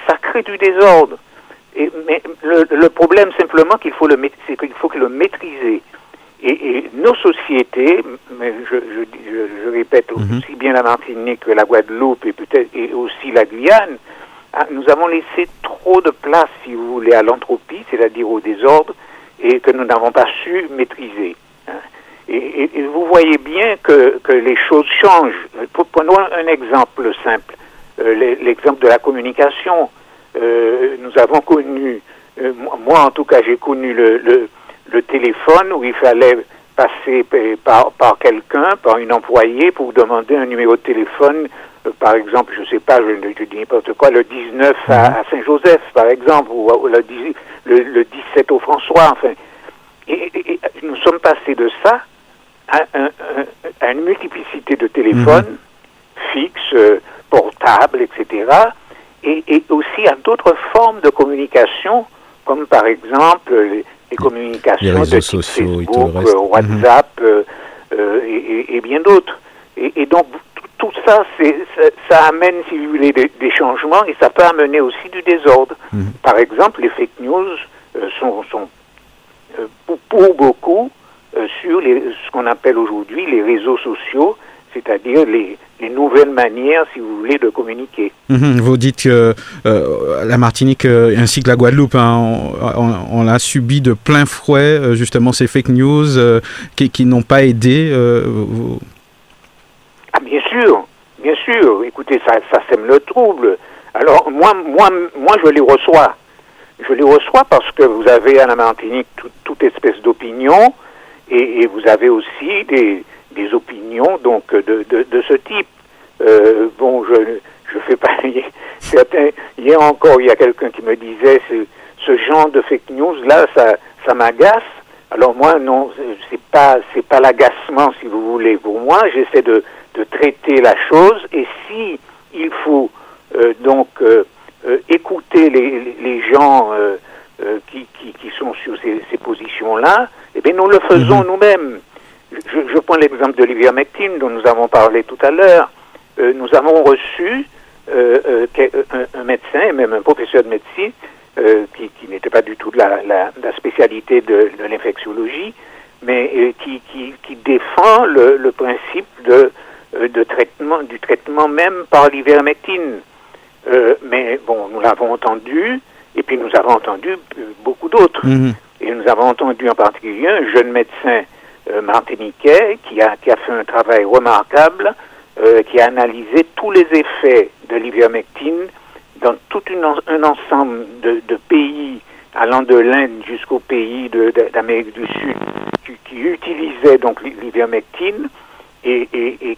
ça crée du désordre. Et, mais le, le problème simplement qu'il faut le c'est qu'il faut le maîtriser. Et, nos sociétés, mais je, je, je, répète mhm. aussi bien la Martinique que la Guadeloupe et peut-être et aussi la Guyane, ah, nous avons laissé trop de place, si vous voulez, à l'entropie, c'est-à-dire au désordre, et que nous n'avons pas su maîtriser. Hein. Et, et, vous voyez bien que, que les choses changent. Prenons un exemple simple, euh, l'exemple de la communication. Euh, nous avons connu, euh, moi en tout cas j'ai connu le, le le téléphone où il fallait passer par, par quelqu'un, par une employée pour demander un numéro de téléphone, euh, par exemple, je ne sais pas, je, dis n'importe quoi, le 19 à, mhm. Saint-Joseph, par exemple, ou, le, le, 17 au François, enfin. Et, nous sommes passés de ça à, à une multiplicité de téléphones mhm. fixes, euh, portables, etc., et, et aussi à d'autres formes de communication, comme par exemple les, les communications les réseaux sociaux, Facebook, euh, WhatsApp euh, euh, et, et, bien d'autres. Et, et, donc tout ça, ça, ça, amène, si vous voulez, des, des, changements et ça peut amener aussi du désordre. Mhm. Par exemple, les fake news sont, sont pour, pour, beaucoup sur les, ce qu'on appelle aujourd'hui les réseaux sociaux c'est-à-dire les, nouvelles manières, si vous voulez, de communiquer. Mhm, vous dites que euh, la Martinique euh, ainsi que la Guadeloupe, hein, on, a subi de plein fouet euh, justement ces fake news qui, n'ont pas aidé. Ah, bien sûr, bien sûr. Écoutez, ça, ça sème le trouble. Alors moi, moi, moi, je les reçois. je les reçois parce que vous avez à la Martinique toute espèce d'opinion et, vous avez aussi des, des opinions donc de, de, de ce type. Euh, bon, je je fais pas. Certains, hier encore, il y a quelqu'un qui me disait ce, ce genre de fake news là, ça ça m'agace. Alors moi, non, c'est pas c'est pas l'agacement, si vous voulez. Pour moi, j'essaie de, de traiter la chose et si il faut euh, donc euh, euh, écouter les, les gens qui, qui, qui, sont sur ces, ces positions-là, eh bien nous le faisons mhm. nous-mêmes. Je, je, prends l'exemple d'Olivia McTeam dont nous avons parlé tout à l'heure. nous avons reçu un, un, médecin et même un professeur de médecine qui, qui n'était pas du tout de la, la, la spécialité de, de l'infectiologie, mais qui, qui, qui, défend le, le principe de euh, de traitement, du traitement même par l'ivermectine. Euh, mais bon, nous l'avons entendu, et puis nous avons entendu euh, beaucoup d'autres. Mhm. Et nous avons entendu en particulier un jeune médecin euh, martiniquais qui a, qui a fait un travail remarquable, qui a analysé tous les effets de l'ivermectine dans tout un ensemble de, pays allant de l'Inde jusqu'au pays d'Amérique du Sud qui, utilisaient donc l'ivermectine et,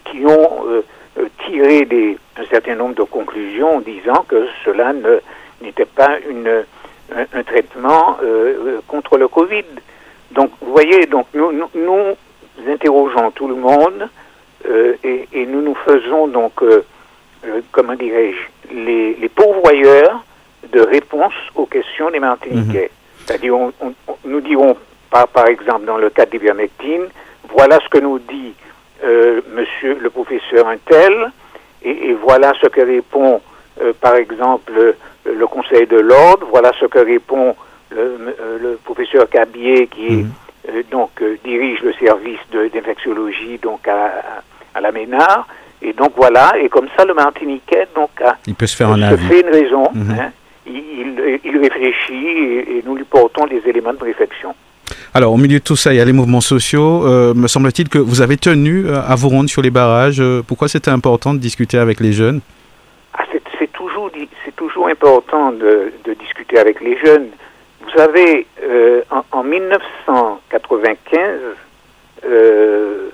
qui ont euh, euh, tiré des, un certain nombre de conclusions en disant que cela n'était pas une, un, traitement euh, contre le Covid. Donc, vous voyez, donc nous, nous, nous interrogeons tout le monde euh, et, et, nous nous faisons donc, comment dirais-je, les, les, pourvoyeurs de réponses aux questions des Martiniquais. Mhm. C'est-à-dire, on, on, nous dirons, par, par exemple, dans le cas d'ivermectine, voilà ce que nous dit euh, monsieur le professeur Intel, et, et voilà ce que répond, euh, par exemple, le Conseil de l'ordre, voilà ce que répond le, euh, le professeur Cabier qui mhm. donc dirige le service d'infectiologie donc à, à, la Ménard. Et donc voilà, et comme ça le Martiniquais donc a, il peut se faire un fait une raison, mhm. hein, il, il, réfléchit et, et nous lui portons des éléments de réflexion. Alors, au milieu de tout ça, il y a les mouvements sociaux. Euh, me semble-t-il que vous avez tenu euh, à vous rendre sur les barrages. Euh, pourquoi c'était important de discuter avec les jeunes? Ah, C'est toujours, toujours important de, de, discuter avec les jeunes. Vous savez, euh, en, en, 1995, euh,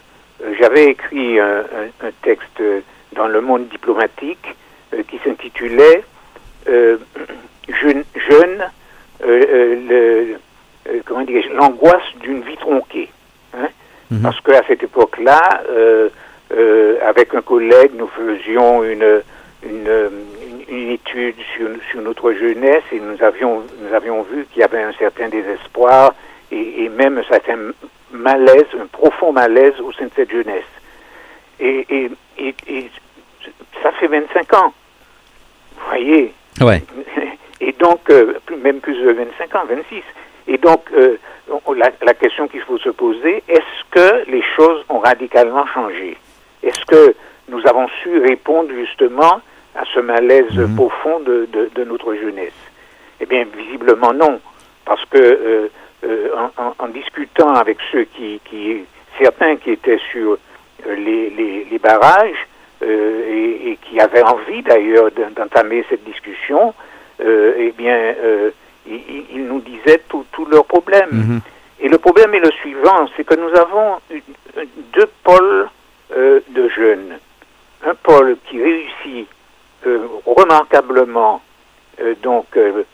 j'avais écrit un, un, un, texte dans le monde diplomatique euh, qui s'intitulait Jeune, l'angoisse d'une vie tronquée. Hein? Mm -hmm. Parce qu'à cette époque-là, avec un collègue, nous faisions une, une, une étude sur, sur, notre jeunesse et nous avions, nous avions vu qu'il y avait un certain désespoir et, et, même un certain malaise, un profond malaise au sein de cette jeunesse. Et, et, et ça fait 25 ans. Vous voyez Ouais. Et donc, euh, même plus de 25 ans, 26. Et donc, euh, la, la, question qu'il faut se poser, est-ce que les choses ont radicalement changé? Est-ce que nous avons su répondre justement à ce malaise mmh. profond de, de, de, notre jeunesse Eh bien, visiblement non, parce que euh, euh, en, en, discutant avec ceux qui, qui certains qui étaient sur euh, les, les, les, barrages et, et, qui avaient envie d'ailleurs d'entamer cette discussion, eh bien ils, ils nous disaient tous leurs problèmes. -hmm. Et le problème est le suivant, c'est que nous avons deux pôles euh, de jeunes. Un pôle qui réussit remarquablement euh, donc euh,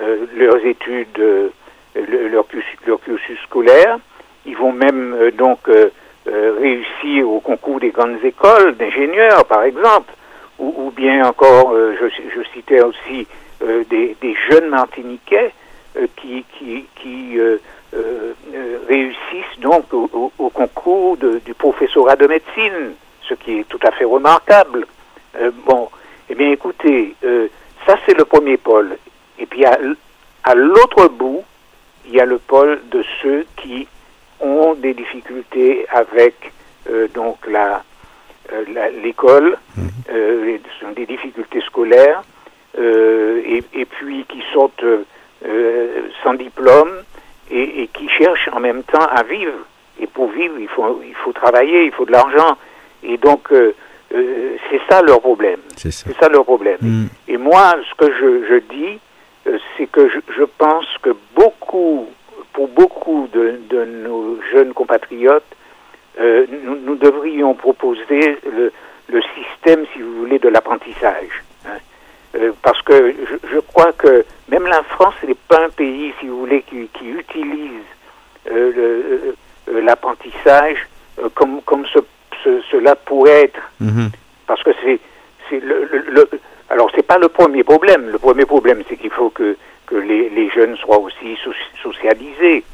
euh, leurs études, euh, leur, cursus scolaire. Ils vont même donc réussir au concours des grandes écoles d'ingénieurs, par exemple, ou, bien encore, je, citais aussi euh, des, jeunes Martiniquais euh, qui, euh, réussissent donc au, concours du professorat de médecine, ce qui est tout à fait remarquable. bon, eh bien écoutez, ça c'est le premier pôle. Et puis à, à l'autre bout, il y a le pôle de ceux qui ont des difficultés avec euh, donc la l'école, mmh. euh, des difficultés scolaires, euh, et, et, puis qui sortent euh, sans diplôme et, et, qui cherchent en même temps à vivre. Et pour vivre, il faut, il faut travailler, il faut de l'argent. Et donc, euh, c'est ça leur problème. C'est ça. ça. leur problème. Mm. Et moi, ce que je, je dis, c'est que je, pense que beaucoup, pour beaucoup de, nos jeunes compatriotes, nous, devrions proposer le, système, si vous voulez, de l'apprentissage. Hein. parce que je, crois que même la France n'est pas un pays, si vous voulez, qui, utilise l'apprentissage comme, comme cela pourrait être. Mm-hmm. Parce que c'est le, le, alors c'est pas le premier problème. Le premier problème, c'est qu'il faut que, que les, les, jeunes soient aussi socialisés.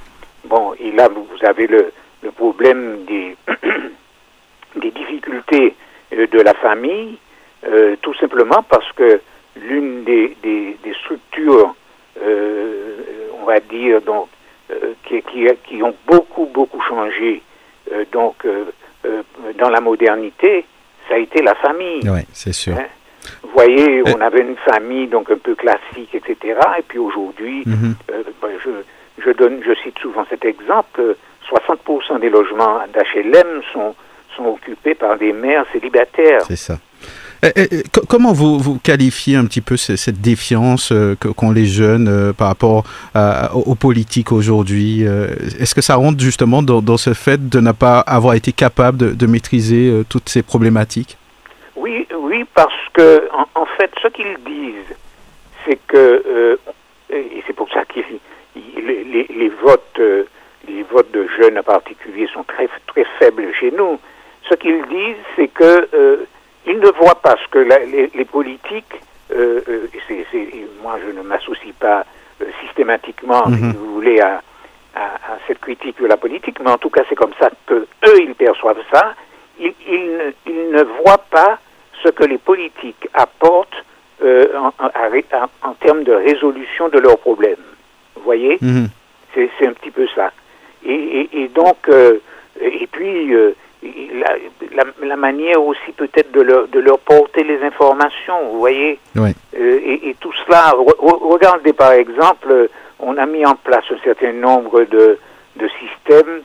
Bon, et là, vous, avez le, le problème des, des difficultés euh, de la famille, euh, tout simplement parce que l'une des, des, des, structures, euh, on va dire, donc, euh, qui, qui, qui, ont beaucoup, beaucoup changé euh, dans la modernité, ça a été la famille. Oui, c'est sûr. Hein? Vous voyez, on avait une famille donc un peu classique, etc. Et puis aujourd'hui, mhm. euh, ben, je, je, donne, je cite souvent cet exemple, 60% des logements d'HLM sont, sont occupés par des mères célibataires. C'est ça. Comment vous, vous qualifiez un petit peu cette défiance euh, qu'ont les jeunes euh, par rapport aux politiques aujourd'hui Est-ce que ça rentre justement dans, ce fait de ne pas avoir été capable de, maîtriser toutes ces problématiques? Oui, oui, parce que en, fait, ce qu'ils disent, c'est que euh, et c'est pour ça que les, votes, euh, les votes de jeunes en particulier sont très très faibles chez nous. Ce qu'ils disent, c'est que euh, ils ne voient pas ce que les, les, politiques. c'est, moi, je ne m'associe pas systématiquement, si mhm. vous voulez, à, à, à, cette critique de la politique, mais en tout cas, c'est comme ça que eux ils perçoivent ça. Ils, ils, ils ne voient pas ce que les politiques apportent euh, en, termes de résolution de leurs problèmes. Vous voyez mhm. C'est un petit peu ça. Et, donc, euh, et puis, euh, la, manière aussi peut-être de leur, de leur porter les informations, vous voyez et, tout cela, regardez par exemple, on a mis en place un certain nombre de, de systèmes,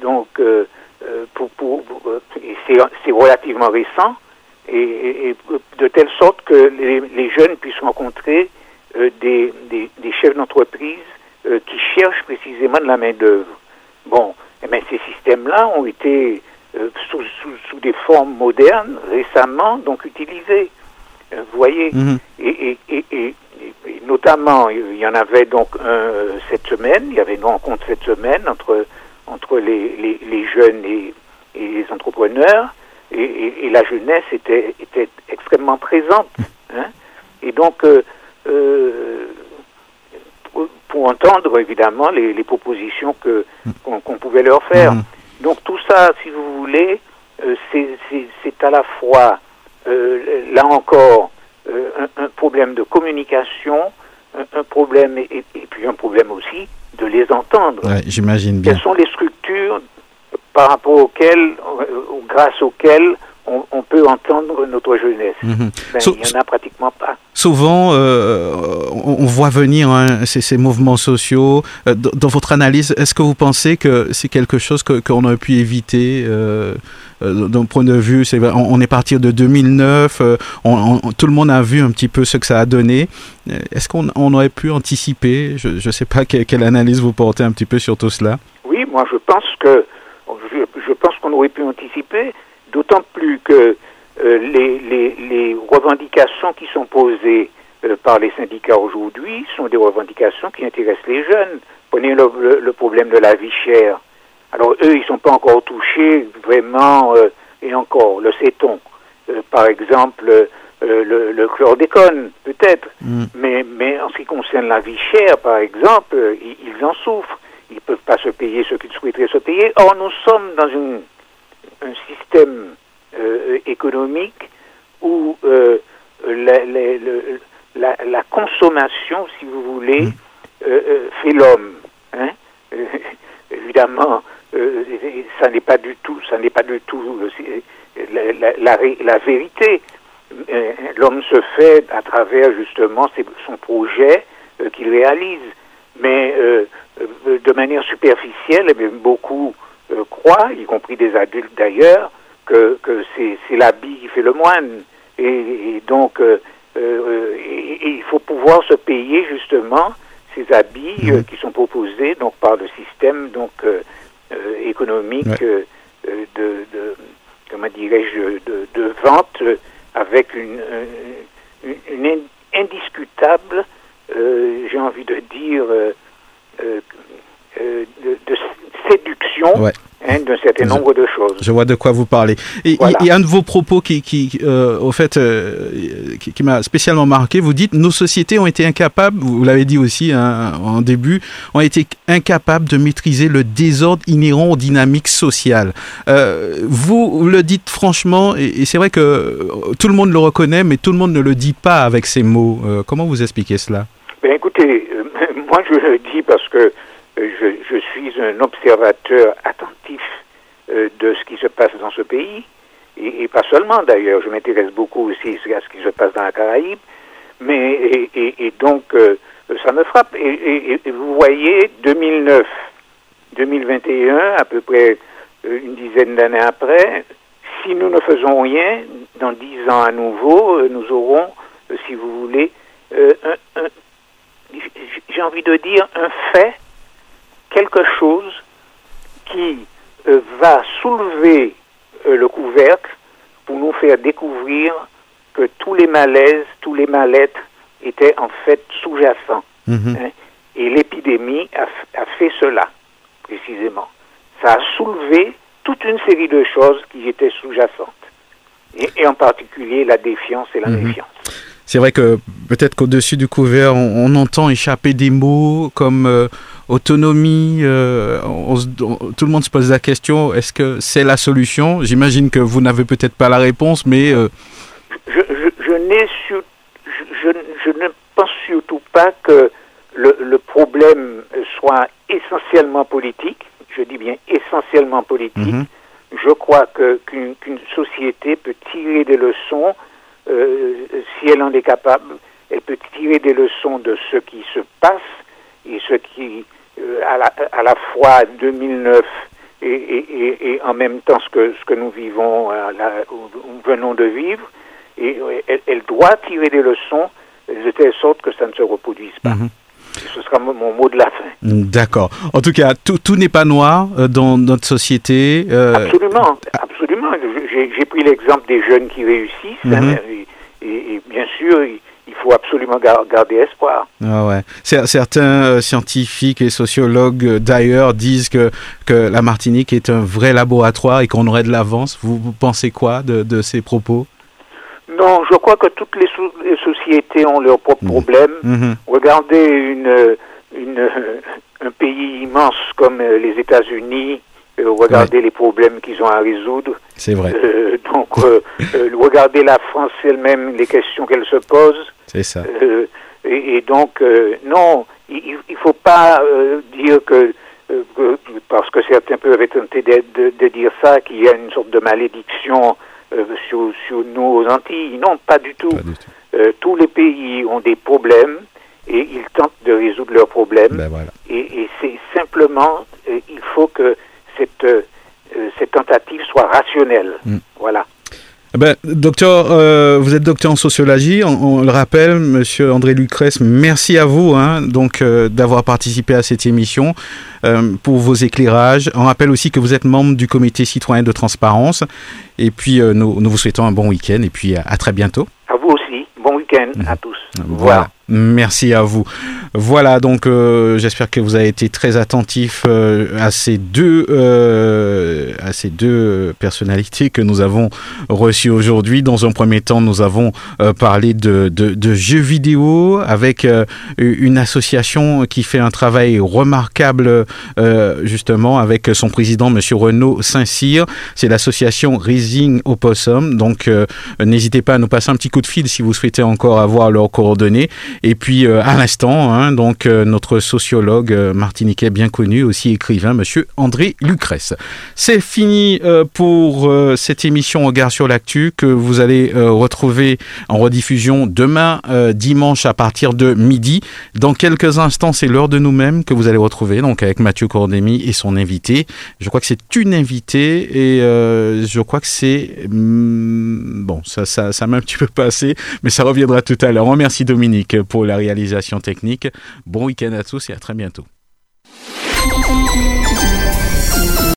donc, pour, pour, c'est relativement récent, et, de telle sorte que les, jeunes puissent rencontrer euh, des, des, chefs d'entreprise euh, qui cherchent précisément de la main-d'œuvre. Bon, eh bien, ces systèmes-là ont été euh, sous, sous, des formes modernes récemment donc utilisés. vous voyez mhm. et, et, et, notamment, il y en avait donc un cette semaine, il y avait une rencontre cette semaine entre, entre les, les, les jeunes et, et les entrepreneurs et, la jeunesse était, était extrêmement présente. Hein. Et donc, euh, euh, pour, entendre évidemment les, propositions que qu'on pouvait leur faire. Mm. Donc tout ça, si vous voulez, euh, c'est à la fois, là encore, un, problème de communication, un, problème et, puis un problème aussi de les entendre. J'imagine bien. Quelles sont les structures par rapport auxquelles, grâce auxquelles on, peut entendre notre jeunesse. Mhm. Ben, il n'y en a pratiquement pas. Souvent, euh, on voit venir hein, ces, mouvements sociaux. Euh, dans, votre analyse, est-ce que vous pensez que c'est quelque chose qu'on aurait pu éviter euh, d'un point de vue on, est parti de 2009, tout le monde a vu un petit peu ce que ça a donné. Est-ce qu'on aurait pu anticiper? Je ne sais pas quelle, analyse vous portez un petit peu sur tout cela. Oui, moi je pense que je pense qu'on aurait pu anticiper D'autant plus que euh, les, les, revendications qui sont posées euh, par les syndicats aujourd'hui sont des revendications qui intéressent les jeunes. Prenez le, problème de la vie chère. Alors eux, ils ne sont pas encore touchés vraiment, euh, et encore, le sait-on. par exemple, le, le, chlordécone, peut-être. Mm. Mais, mais en ce qui concerne la vie chère, par exemple, ils, ils en souffrent. Ils ne peuvent pas se payer ce qu'ils souhaiteraient se payer. Or, nous sommes dans une un système euh, économique où euh, la, la, consommation, si vous voulez, mmh. euh, fait l'homme. Hein. évidemment, ça n'est pas du tout, ça n'est pas du tout la, la, vérité. L'homme se fait à travers justement son projet qu'il réalise, mais de manière superficielle, et même beaucoup euh, croient, y compris des adultes d'ailleurs, que, que c'est l'habit qui fait le moine. Et, donc, euh, euh, il faut pouvoir se payer justement ces habits mhm. qui sont proposés donc par le système donc économique de, de, comment dirais-je de, de, vente avec une, une, indiscutable j'ai envie de dire de, de, séduction Hein, d'un certain nombre de choses. Je vois de quoi vous parlez. Et, il y a un de vos propos qui, qui euh, au fait, euh, qui, m'a spécialement marqué. Vous dites nos sociétés ont été incapables, vous l'avez dit aussi hein, en début, ont été incapables de maîtriser le désordre inhérent aux dynamiques sociales. Euh, vous le dites franchement, et, c'est vrai que tout le monde le reconnaît, mais tout le monde ne le dit pas avec ces mots. comment vous expliquez cela? Ben, Écoutez, moi je le dis parce que je, je, suis un observateur attentif euh, de ce qui se passe dans ce pays, et, pas seulement d'ailleurs, je m'intéresse beaucoup aussi à ce qui se passe dans la Caraïbe, mais et, et donc euh, ça me frappe. Et, vous voyez, 2009, 2021, à peu près euh, une dizaine d'années après, si nous ne faisons rien, dans dix ans à nouveau, nous aurons, si vous voulez, un, j'ai envie de dire un fait quelque chose qui euh, va soulever euh, le couvercle pour nous faire découvrir que tous les malaises, tous les mal-être étaient en fait sous-jacents. Mhm. Hein. Et l'épidémie a, fait cela, précisément. Ça a soulevé toute une série de choses qui étaient sous-jacentes. Et, en particulier la défiance et la mhm. méfiance. C'est vrai que peut-être qu'au-dessus du couvert, on, entend échapper des mots comme euh, autonomie. Euh, tout le monde se pose la question est-ce que c'est la solution? J'imagine que vous n'avez peut-être pas la réponse, mais. Euh, je, je, je, ne pense surtout pas que le, problème soit essentiellement politique. Je dis bien essentiellement politique. Mhm. Je crois que qu'une société peut tirer des leçons euh, si elle en est capable. Elle peut tirer des leçons de ce qui se passe et ce qui à, la, à la fois 2009 et, et, et, en même temps ce que, ce que nous vivons, euh, nous venons de vivre, et elle, doit tirer des leçons de telle sorte que ça ne se reproduise pas. Mhm. Ce sera mon, mot de la fin. D'accord. En tout cas, tout, tout n'est pas noir euh, dans notre société. Absolument, absolument. J'ai pris l'exemple des jeunes qui réussissent, hein, mhm. et, et, bien sûr, il faut absolument garder espoir. Ah ouais. Certains euh, scientifiques et sociologues euh, d'ailleurs disent que, que la Martinique est un vrai laboratoire et qu'on aurait de l'avance. Vous, pensez quoi de, de, ces propos? Non, je crois que toutes les, sociétés ont leurs propres mmh. problèmes. Mmh. Regardez une, une, un pays immense comme euh, les États-Unis, regardez les problèmes qu'ils ont à résoudre. C'est vrai. donc, regardez la France elle-même, les questions qu'elle se pose. C'est ça. Euh, et, donc, euh, non, il ne faut pas euh, dire que, parce que certains peuvent être tentés de, de, dire ça, qu'il y a une sorte de malédiction sur, sur, nous aux Antilles. Non, pas du tout. tous les pays ont des problèmes et ils tentent de résoudre leurs problèmes. Ben voilà. Et, et c'est simplement, il faut que cette, cette tentative soit rationnelle. Mm. Voilà. Eh ben, docteur, euh, vous êtes docteur en sociologie, on, le rappelle, Monsieur André Lucrèce, merci à vous hein, donc euh, d'avoir participé à cette émission euh, pour vos éclairages. On rappelle aussi que vous êtes membre du Comité citoyen de transparence. Et puis nous, nous, vous souhaitons un bon week-end et puis à très bientôt. À vous aussi, bon week-end à tous. Voilà. Merci à vous. Voilà, donc euh, j'espère que vous avez été très attentif euh, à ces deux euh, à ces deux personnalités que nous avons reçues aujourd'hui. Dans un premier temps, nous avons parlé de, de, de, jeux vidéo avec une association qui fait un travail remarquable justement avec son président, Monsieur Renaud Saint-Cyr. C'est l'association Raising Opossum. Donc n'hésitez pas à nous passer un petit coup de fil si vous souhaitez encore avoir leurs coordonnées. Et puis euh, à l'instant, hein, donc euh, notre sociologue euh, martiniquais bien connu, aussi écrivain, Monsieur André Lucrèce. C'est fini pour cette émission Regard sur l'actu que vous allez retrouver en rediffusion demain dimanche à partir de midi. Dans quelques instants, c'est l'heure de nous-mêmes que vous allez retrouver, donc avec Mathieu Cordémy et son invité. Je crois que c'est une invitée et je crois que c'est hmm, bon, ça, ça, ça m'a un petit peu passé, mais ça reviendra tout à l'heure. Remercie Dominique pour la réalisation technique. Bon week-end à tous et à très bientôt.